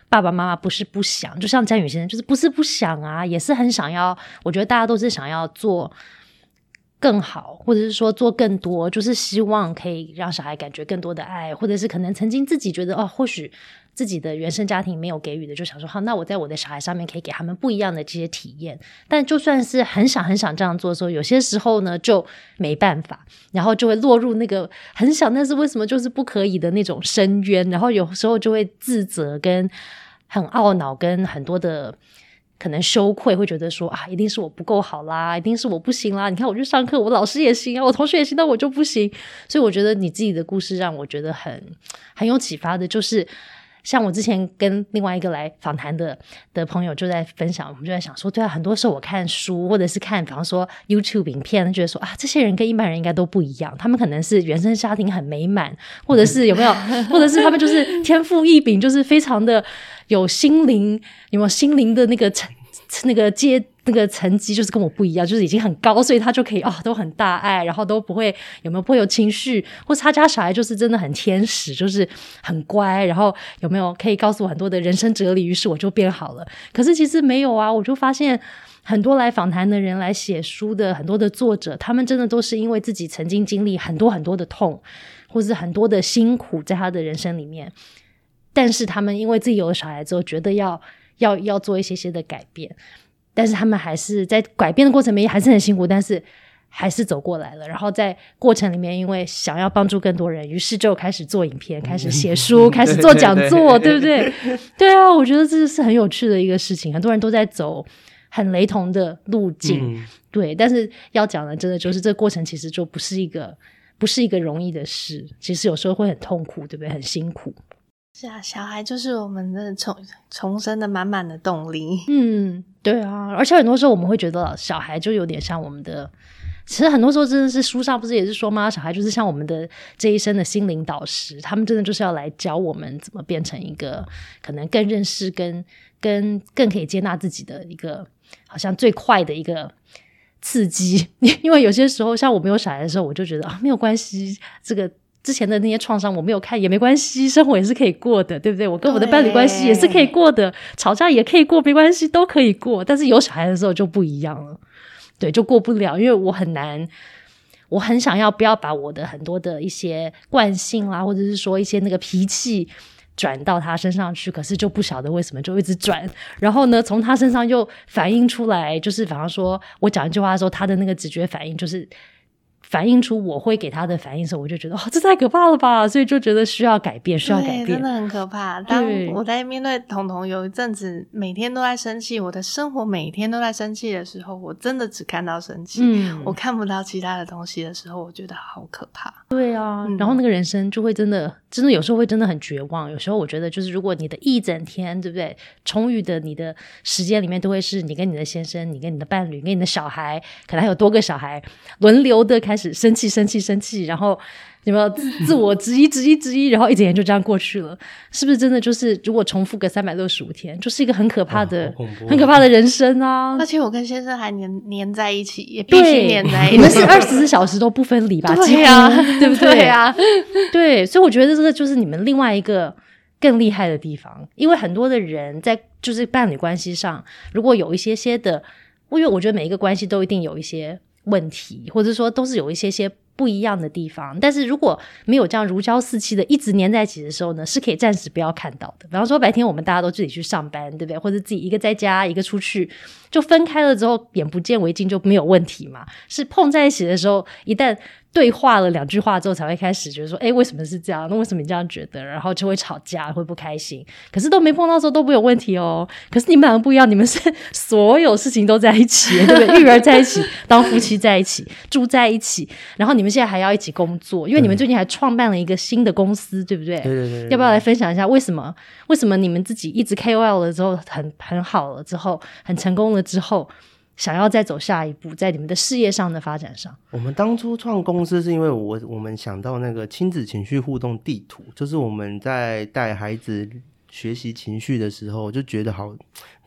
爸爸妈妈不是不想，就像詹宇先生，就是不是不想啊，也是很想要。我觉得大家都是想要做更好，或者是说做更多，就是希望可以让小孩感觉更多的爱，或者是可能曾经自己觉得哦，或许。自己的原生家庭没有给予的，就想说好，那我在我的小孩上面可以给他们不一样的这些体验。但就算是很想很想这样做的时候，有些时候呢就没办法，然后就会落入那个很想，但是为什么就是不可以的那种深渊。然后有时候就会自责，跟很懊恼，跟很多的可能羞愧，会觉得说啊，一定是我不够好啦，一定是我不行啦。你看我去上课，我老师也行啊，我同学也行，但我就不行。所以我觉得你自己的故事让我觉得很很有启发的，就是。像我之前跟另外一个来访谈的的朋友就在分享，我们就在想说，对啊，很多时候我看书或者是看，比方说 YouTube 影片，觉得说啊，这些人跟一般人应该都不一样，他们可能是原生家庭很美满，或者是有没有，(laughs) 或者是他们就是天赋异禀，就是非常的有心灵，有没有心灵的那个层那个阶。那个层级就是跟我不一样，就是已经很高，所以他就可以哦，都很大爱，然后都不会有没有不会有情绪，或他家小孩就是真的很天使，就是很乖，然后有没有可以告诉我很多的人生哲理，于是我就变好了。可是其实没有啊，我就发现很多来访谈的人来写书的很多的作者，他们真的都是因为自己曾经经历很多很多的痛，或是很多的辛苦在他的人生里面，但是他们因为自己有了小孩之后，觉得要要要做一些些的改变。但是他们还是在改变的过程里面还是很辛苦，但是还是走过来了。然后在过程里面，因为想要帮助更多人，于是就开始做影片，开始写书，(laughs) 开始做讲座，对不对？对啊，我觉得这是很有趣的一个事情。很多人都在走很雷同的路径，对。但是要讲的，真的就是这个过程其实就不是一个不是一个容易的事。其实有时候会很痛苦，对不对？很辛苦。是啊，小孩就是我们的重重生的满满的动力。嗯，对啊，而且很多时候我们会觉得小孩就有点像我们的，其实很多时候真的是书上不是也是说吗？小孩就是像我们的这一生的心灵导师，他们真的就是要来教我们怎么变成一个可能更认识、跟跟更可以接纳自己的一个，好像最快的一个刺激。(laughs) 因为有些时候，像我没有小孩的时候，我就觉得啊，没有关系，这个。之前的那些创伤我没有看也没关系，生活也是可以过的，对不对？我跟我的伴侣关系也是可以过的，吵架也可以过，没关系，都可以过。但是有小孩的时候就不一样了，对，就过不了，因为我很难，我很想要不要把我的很多的一些惯性啦，或者是说一些那个脾气转到他身上去，可是就不晓得为什么就一直转，然后呢，从他身上又反映出来，就是比方说我讲一句话的时候，他的那个直觉反应就是。反映出我会给他的反应时候，我就觉得哦，这太可怕了吧，所以就觉得需要改变，需要改变，真的很可怕。当我在面对彤彤有一阵子每天都在生气，我的生活每天都在生气的时候，我真的只看到生气，我看不到其他的东西的时候，我觉得好可怕。对啊，然后那个人生就会真的，真的有时候会真的很绝望。有时候我觉得，就是如果你的一整天，对不对？充裕的你的时间里面，都会是你跟你的先生、你跟你的伴侣、跟你的小孩，可能还有多个小孩，轮流的开始。生气，生气，生气，然后有没有自我质疑、质疑、质疑，然后一整天就这样过去了？是不是真的？就是如果重复个三百六十五天，就是一个很可怕的、很可怕的人生啊！而且我跟先生还黏黏在一起，也必须黏在一起，你们是二十四小时都不分离吧？对啊，(laughs) 对不对啊？对，所以我觉得这个就是你们另外一个更厉害的地方，因为很多的人在就是伴侣关系上，如果有一些些的，因为我觉得每一个关系都一定有一些。问题，或者说都是有一些些不一样的地方，但是如果没有这样如胶似漆的一直粘在一起的时候呢，是可以暂时不要看到的。比方说白天我们大家都自己去上班，对不对？或者自己一个在家，一个出去，就分开了之后，眼不见为净就没有问题嘛。是碰在一起的时候，一旦。对话了两句话之后，才会开始觉得说：“哎，为什么是这样？那为什么你这样觉得？”然后就会吵架，会不开心。可是都没碰到时候都没有问题哦。可是你们两个不一样，你们是 (laughs) 所有事情都在一起，对不对？育儿在一起，当夫妻在一起，住在一起，然后你们现在还要一起工作，因为你们最近还创办了一个新的公司，对不对？对对对。要不要来分享一下为什么？为什么你们自己一直 KOL 了之后很很好了之后很成功了之后？想要再走下一步，在你们的事业上的发展上，我们当初创公司是因为我我们想到那个亲子情绪互动地图，就是我们在带孩子学习情绪的时候，就觉得好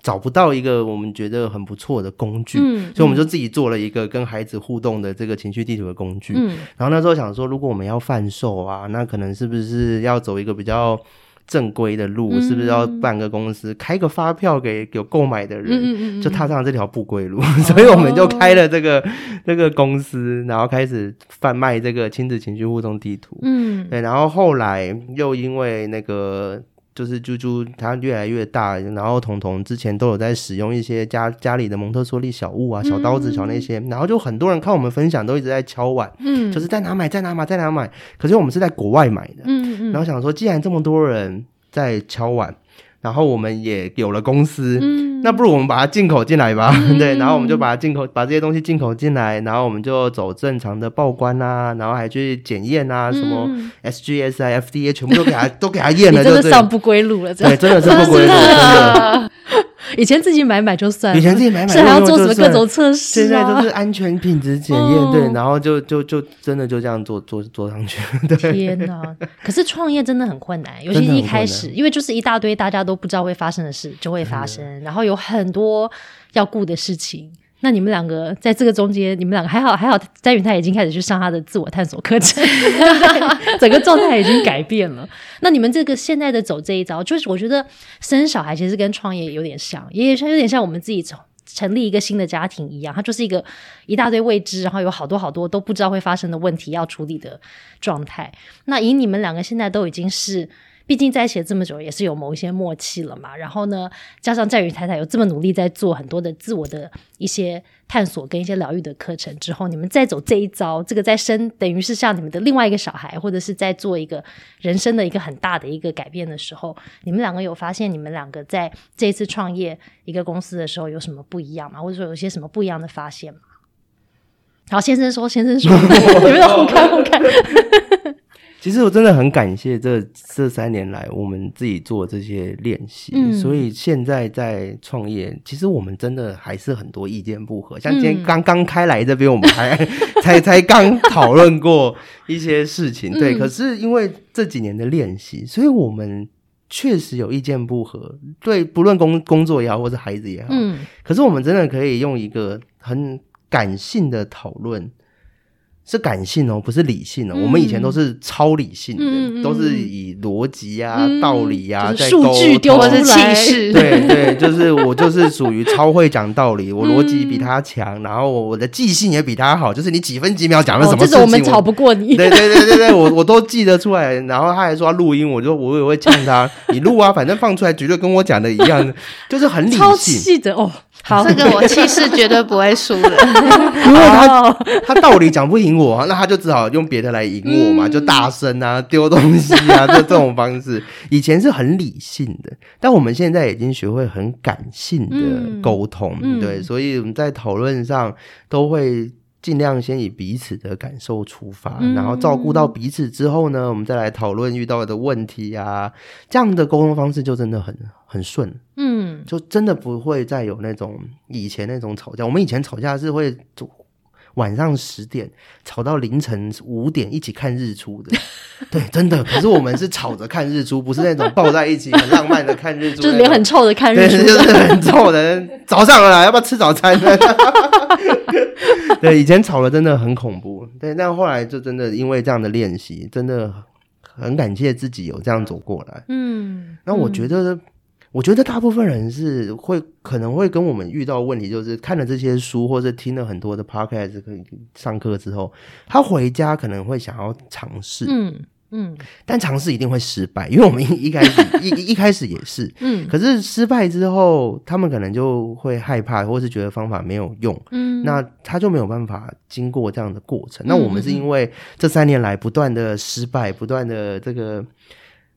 找不到一个我们觉得很不错的工具，所以我们就自己做了一个跟孩子互动的这个情绪地图的工具。然后那时候想说，如果我们要贩售啊，那可能是不是要走一个比较。正规的路是不是要办个公司，开个发票给有购买的人，就踏上这条不归路，(laughs) 所以我们就开了这个这个公司，然后开始贩卖这个亲子情绪互动地图。嗯，对，然后后来又因为那个。就是猪猪它越来越大，然后彤彤之前都有在使用一些家家里的蒙特梭利小物啊，小刀子、小那些，然后就很多人看我们分享都一直在敲碗，嗯，就是在哪买，在哪买，在哪买。可是我们是在国外买的，嗯嗯，然后想说，既然这么多人在敲碗。然后我们也有了公司，那不如我们把它进口进来吧，(laughs) 对。然后我们就把它进口，把这些东西进口进来，然后我们就走正常的报关啊，然后还去检验啊，什么 SGS 啊、FDA 全部都给它 (laughs) 都给它验了，真的上不归路了，对，真的是不归路，真的。(laughs) (laughs) 以前自己买买就算了，以前自己买买，是还要做什么各种测试啊？现在都是安全品质检验，对，然后就就就真的就这样做做做上去。(laughs) 天哪！可是创业真的很困难，尤其一开始，因为就是一大堆大家都不知道会发生的事就会发生，然后有很多要顾的事情。那你们两个在这个中间，你们两个还好还好，詹宇他已经开始去上他的自我探索课程，(laughs) 整个状态已经改变了。那你们这个现在的走这一招，就是我觉得生小孩其实跟创业有点像，也像有点像我们自己成成立一个新的家庭一样，它就是一个一大堆未知，然后有好多好多都不知道会发生的问题要处理的状态。那以你们两个现在都已经是。毕竟在一起了这么久，也是有某一些默契了嘛。然后呢，加上在宇太太有这么努力在做很多的自我的一些探索跟一些疗愈的课程之后，你们再走这一招，这个再生等于是像你们的另外一个小孩，或者是在做一个人生的一个很大的一个改变的时候，你们两个有发现你们两个在这一次创业一个公司的时候有什么不一样吗？或者说有些什么不一样的发现吗？好，先生说，先生说，(laughs) 你们互看互看。其实我真的很感谢这这三年来我们自己做这些练习，所以现在在创业，其实我们真的还是很多意见不合。像今天刚刚开来这边，我们还 (laughs) 才才刚讨论过一些事情，对。可是因为这几年的练习，所以我们确实有意见不合。对，不论工工作也好，或是孩子也好，嗯。可是我们真的可以用一个很感性的讨论。是感性哦，不是理性哦。我们以前都是超理性的，都是以逻辑啊、道理啊在数据丢的是气势。对对，(laughs) 就是我就是属于超会讲道理，我逻辑比他强，然后我的记性也比他好。就是你几分几秒讲了什么事情，我们吵不过你。对对对对对，我我都记得出来。然后他还说录音，我就我也会呛他，你录啊，反正放出来绝对跟我讲的一样，就是很理性。(laughs) 记得哦。好，这个我气势绝对不会输的，(laughs) 因为他他道理讲不赢我，(laughs) 那他就只好用别的来赢我嘛，就大声啊、丢东西啊，就 (laughs) 这种方式。以前是很理性的，但我们现在已经学会很感性的沟通，对，所以我们在讨论上都会。尽量先以彼此的感受出发，然后照顾到彼此之后呢，我们再来讨论遇到的问题啊，这样的沟通方式就真的很很顺，嗯，就真的不会再有那种以前那种吵架。我们以前吵架是会晚上十点吵到凌晨五点一起看日出的，(laughs) 对，真的。可是我们是吵着看日出，不是那种抱在一起很浪漫的看日出，(laughs) 就是脸很臭的看日出，就是很臭的。(laughs) 早上了，要不要吃早餐？对，以前吵了真的很恐怖，对，但后来就真的因为这样的练习，真的很感谢自己有这样走过来。嗯，那我觉得，我觉得大部分人是会可能会跟我们遇到问题，就是看了这些书或者听了很多的 podcast，上课之后，他回家可能会想要尝试。嗯。嗯，但尝试一定会失败，因为我们一一开始一一开始也是，(laughs) 嗯，可是失败之后，他们可能就会害怕，或是觉得方法没有用，嗯，那他就没有办法经过这样的过程。那我们是因为这三年来不断的失败，不断的这个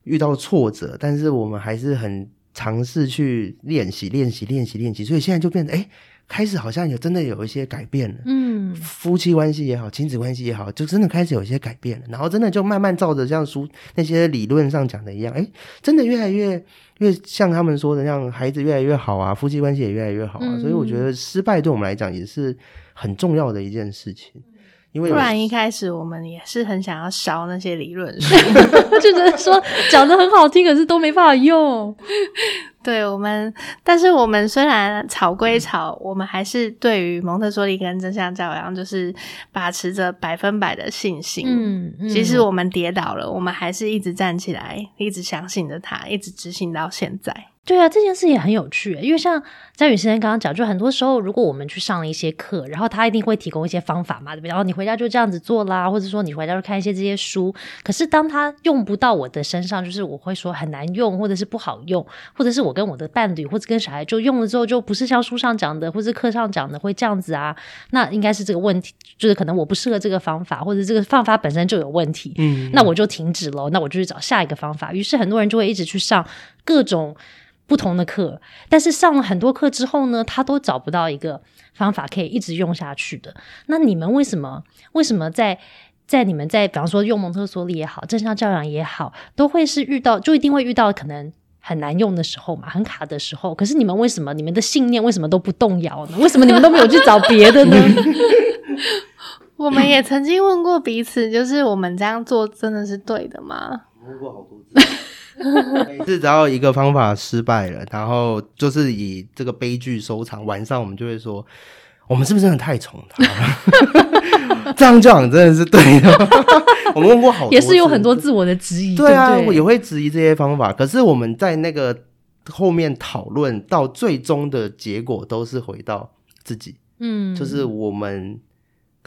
遇到挫折，但是我们还是很尝试去练习、练习、练习、练习，所以现在就变得哎。开始好像有真的有一些改变了，嗯，夫妻关系也好，亲子关系也好，就真的开始有一些改变了。然后真的就慢慢照着像书那些理论上讲的一样，哎，真的越来越越像他们说的那样，孩子越来越好啊，夫妻关系也越来越好啊。所以我觉得失败对我们来讲也是很重要的一件事情。因为不然一开始我们也是很想要烧那些理论书，(laughs) 就觉得说讲的很好听，可是都没办法用。(laughs) 对我们，但是我们虽然吵归吵，我们还是对于蒙特梭利跟真相教养，就是把持着百分百的信心。嗯，即使我们跌倒了，我们还是一直站起来，一直相信着他，一直执行到现在。对啊，这件事也很有趣，因为像张宇先生刚刚讲，就很多时候，如果我们去上了一些课，然后他一定会提供一些方法嘛，对不对？然后你回家就这样子做啦，或者说你回家就看一些这些书。可是当他用不到我的身上，就是我会说很难用，或者是不好用，或者是我跟我的伴侣或者跟小孩就用了之后，就不是像书上讲的，或者课上讲的会这样子啊。那应该是这个问题，就是可能我不适合这个方法，或者这个方法本身就有问题。嗯，那我就停止了，那我就去找下一个方法。于是很多人就会一直去上各种。不同的课，但是上了很多课之后呢，他都找不到一个方法可以一直用下去的。那你们为什么？为什么在在你们在比方说用蒙特梭利也好，正向教养也好，都会是遇到就一定会遇到可能很难用的时候嘛，很卡的时候。可是你们为什么？你们的信念为什么都不动摇呢？为什么你们都没有去找别的呢？(laughs) 我们也曾经问过彼此，就是我们这样做真的是对的吗？问过好多次。(laughs) 每次只要一个方法失败了，然后就是以这个悲剧收场。晚上我们就会说：“我们是不是真的太宠他了？” (laughs) 这样讲真的是对的。(laughs) 我们问过好多，也是有很多自我的质疑。对啊，也会质疑这些方法。可是我们在那个后面讨论到最终的结果，都是回到自己。嗯，就是我们。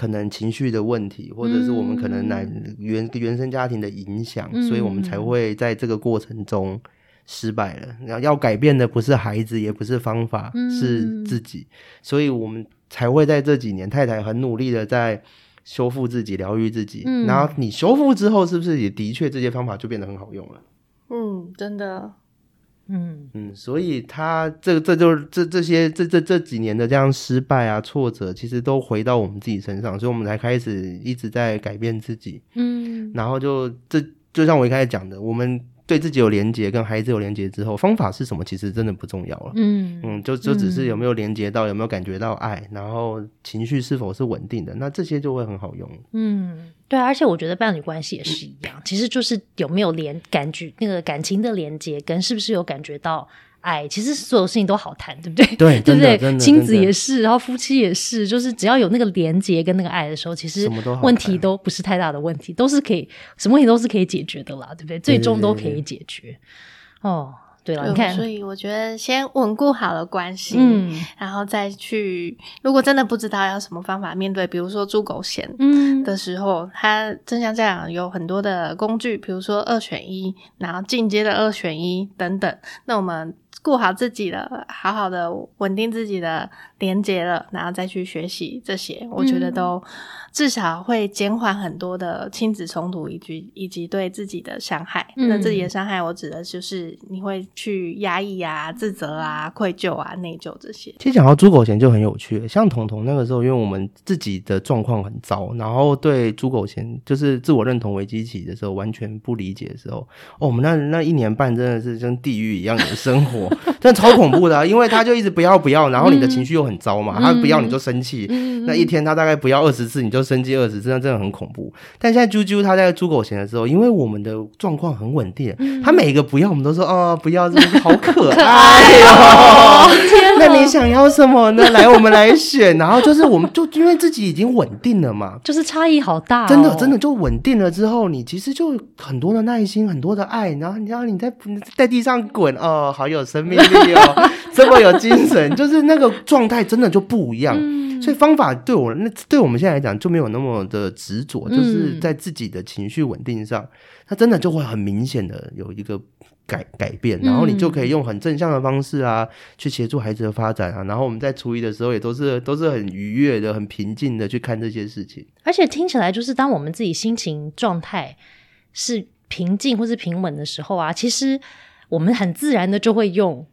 可能情绪的问题，或者是我们可能来原原生家庭的影响，所以我们才会在这个过程中失败了。然后要改变的不是孩子，也不是方法，是自己。所以我们才会在这几年，太太很努力的在修复自己、疗愈自己。然后你修复之后，是不是也的确这些方法就变得很好用了？嗯，真的。嗯嗯，所以他这这就是这这些这这这几年的这样失败啊挫折，其实都回到我们自己身上，所以我们才开始一直在改变自己。嗯，然后就这就像我一开始讲的，我们。对自己有连接，跟孩子有连接之后，方法是什么？其实真的不重要了。嗯嗯，就就只是有没有连接到，有没有感觉到爱，然后情绪是否是稳定的，那这些就会很好用。嗯，对，而且我觉得伴侣关系也是一样，其实就是有没有连感觉那个感情的连接，跟是不是有感觉到。哎，其实所有事情都好谈，对不对？(laughs) 对，对不对？亲子也是，然后夫妻也是，就是只要有那个连接跟那个爱的时候，其实问题都不是太大的问题，都是可以，什么问题都是可以解决的啦，对不对？最终都可以解决。哦，对了，你看，所以我觉得先稳固好了关系，嗯，然后再去，如果真的不知道要什么方法面对，比如说猪狗险，嗯的时候，它正像这样有很多的工具，比如说二选一，然后进阶的二选一等等，那我们。顾好自己了，好好的稳定自己的连接了，然后再去学习这些，我觉得都至少会减缓很多的亲子冲突，以及以及对自己的伤害。那自己的伤害，我指的就是你会去压抑啊、自责啊、愧疚啊、内疚这些。其实讲到猪狗钱就很有趣，像彤彤那个时候，因为我们自己的状况很糟，然后对猪狗钱就是自我认同危机期的时候完全不理解的时候，哦，我们那那一年半真的是跟地狱一样的生活。(laughs) 真的超恐怖的，因为他就一直不要不要，然后你的情绪又很糟嘛，他不要你就生气，那一天他大概不要二十次，你就生气二十次，那真的很恐怖。但现在啾啾他在猪狗钱的时候，因为我们的状况很稳定，他每一个不要我们都说哦不要，真的好可 (laughs) 爱哦。(laughs) 那你想要什么呢？来我们来选，然后就是我们就因为自己已经稳定了嘛，就是差异好大，真的真的就稳定了之后，你其实就很多的耐心，很多的爱，然后你知道你在在地上滚哦，好有生命。哦，这么有精神，就是那个状态真的就不一样。所以方法对我那对我们现在来讲就没有那么的执着，就是在自己的情绪稳定上，它真的就会很明显的有一个改改变。然后你就可以用很正向的方式啊，去协助孩子的发展啊。然后我们在初一的时候也都是都是很愉悦的、很平静的去看这些事情。而且听起来就是当我们自己心情状态是平静或是平稳的时候啊，其实我们很自然的就会用。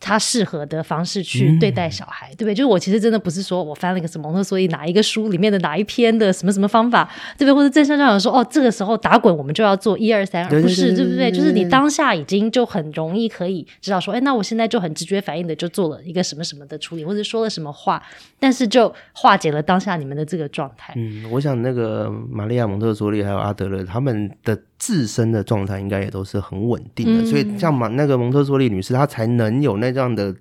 他适合的方式去对待小孩，对不对？就是我其实真的不是说我翻了一个什么蒙特梭利哪一个书里面的哪一篇的什么什么方法，对不对？或者正向教养说哦，这个时候打滚我们就要做一二三，而不是对不对？就是你当下已经就很容易可以知道说，哎，那我现在就很直觉反应的就做了一个什么什么的处理，或者说了什么话，但是就化解了当下你们的这个状态。嗯，我想那个玛利亚蒙特梭利还有阿德勒他们的。自身的状态应该也都是很稳定的，所以像蒙那个蒙特梭利女士，她才能有那样的。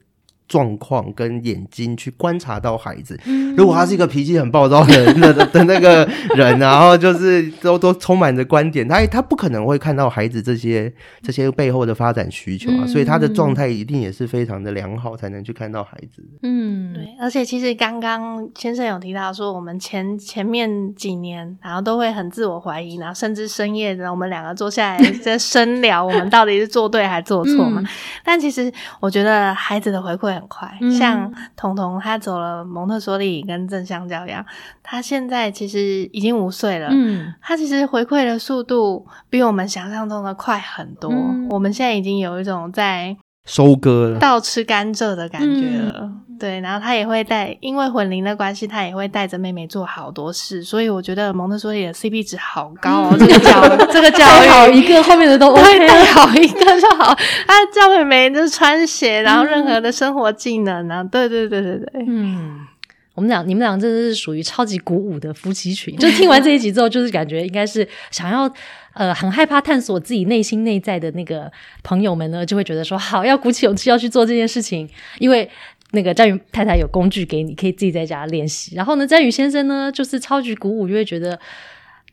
状况跟眼睛去观察到孩子，如果他是一个脾气很暴躁的的的那个人，然 (laughs) 后就是都都充满着观点，他他不可能会看到孩子这些这些背后的发展需求啊，所以他的状态一定也是非常的良好，才能去看到孩子。嗯，对。而且其实刚刚先生有提到说，我们前前面几年，然后都会很自我怀疑，然后甚至深夜的我们两个坐下来 (laughs) 在深聊，我们到底是做对还是做错嘛？但其实我觉得孩子的回馈。很快，像彤彤，他走了蒙特梭利跟正向教养，他现在其实已经五岁了。嗯，他其实回馈的速度比我们想象中的快很多。我们现在已经有一种在。收割倒吃甘蔗的感觉了，对，然后他也会带，因为混龄的关系，他也会带着妹妹做好多事，所以我觉得蒙特梭利的 CP 值好高哦，这个教 (laughs) 这个教育好一个，后面的都 OK，带好一个就好。他教妹妹就是穿鞋，然后任何的生活技能，然后对对对对对，嗯，我们俩你们俩真的是属于超级鼓舞的夫妻群，就听完这一集之后，就是感觉应该是想要。呃，很害怕探索自己内心内在的那个朋友们呢，就会觉得说好，要鼓起勇气要去做这件事情，因为那个詹宇太太有工具给你，可以自己在家练习。然后呢，詹宇先生呢，就是超级鼓舞，就会觉得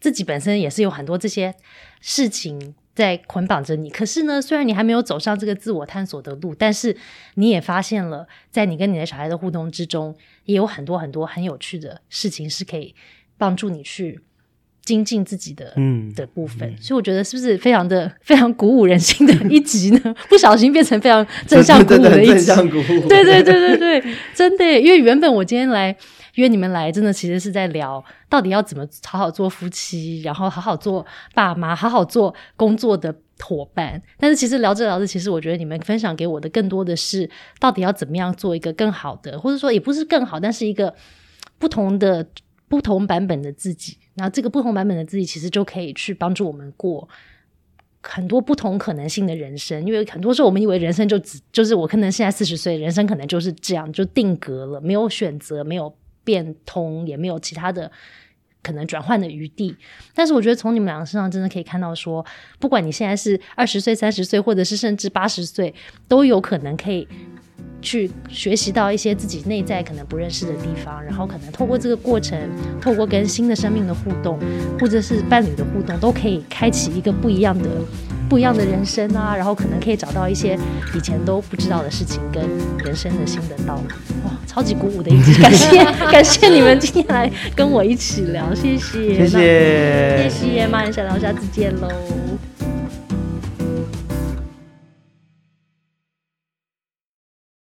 自己本身也是有很多这些事情在捆绑着你。可是呢，虽然你还没有走上这个自我探索的路，但是你也发现了，在你跟你的小孩的互动之中，也有很多很多很有趣的事情是可以帮助你去。精进自己的嗯的部分，所以我觉得是不是非常的 (laughs) 非常鼓舞人心的一集呢？(laughs) 不小心变成非常正向鼓舞的一集，(laughs) 对对对对对，真的。因为原本我今天来约你们来，真的其实是在聊到底要怎么好好做夫妻，然后好好做爸妈，好好做工作的伙伴。但是其实聊着聊着，其实我觉得你们分享给我的更多的是到底要怎么样做一个更好的，或者说也不是更好，但是一个不同的。不同版本的自己，那这个不同版本的自己，其实就可以去帮助我们过很多不同可能性的人生。因为很多时候我们以为人生就只就是我可能现在四十岁，人生可能就是这样就定格了，没有选择，没有变通，也没有其他的可能转换的余地。但是我觉得从你们两个身上真的可以看到，说不管你现在是二十岁、三十岁，或者是甚至八十岁，都有可能可以。去学习到一些自己内在可能不认识的地方，然后可能透过这个过程，透过跟新的生命的互动，或者是伴侣的互动，都可以开启一个不一样的、不一样的人生啊！然后可能可以找到一些以前都不知道的事情，跟人生的新的道路。哇，超级鼓舞的一集，感谢感谢你们今天来跟我一起聊，谢谢，谢谢，谢谢，马人小聊，下次见喽。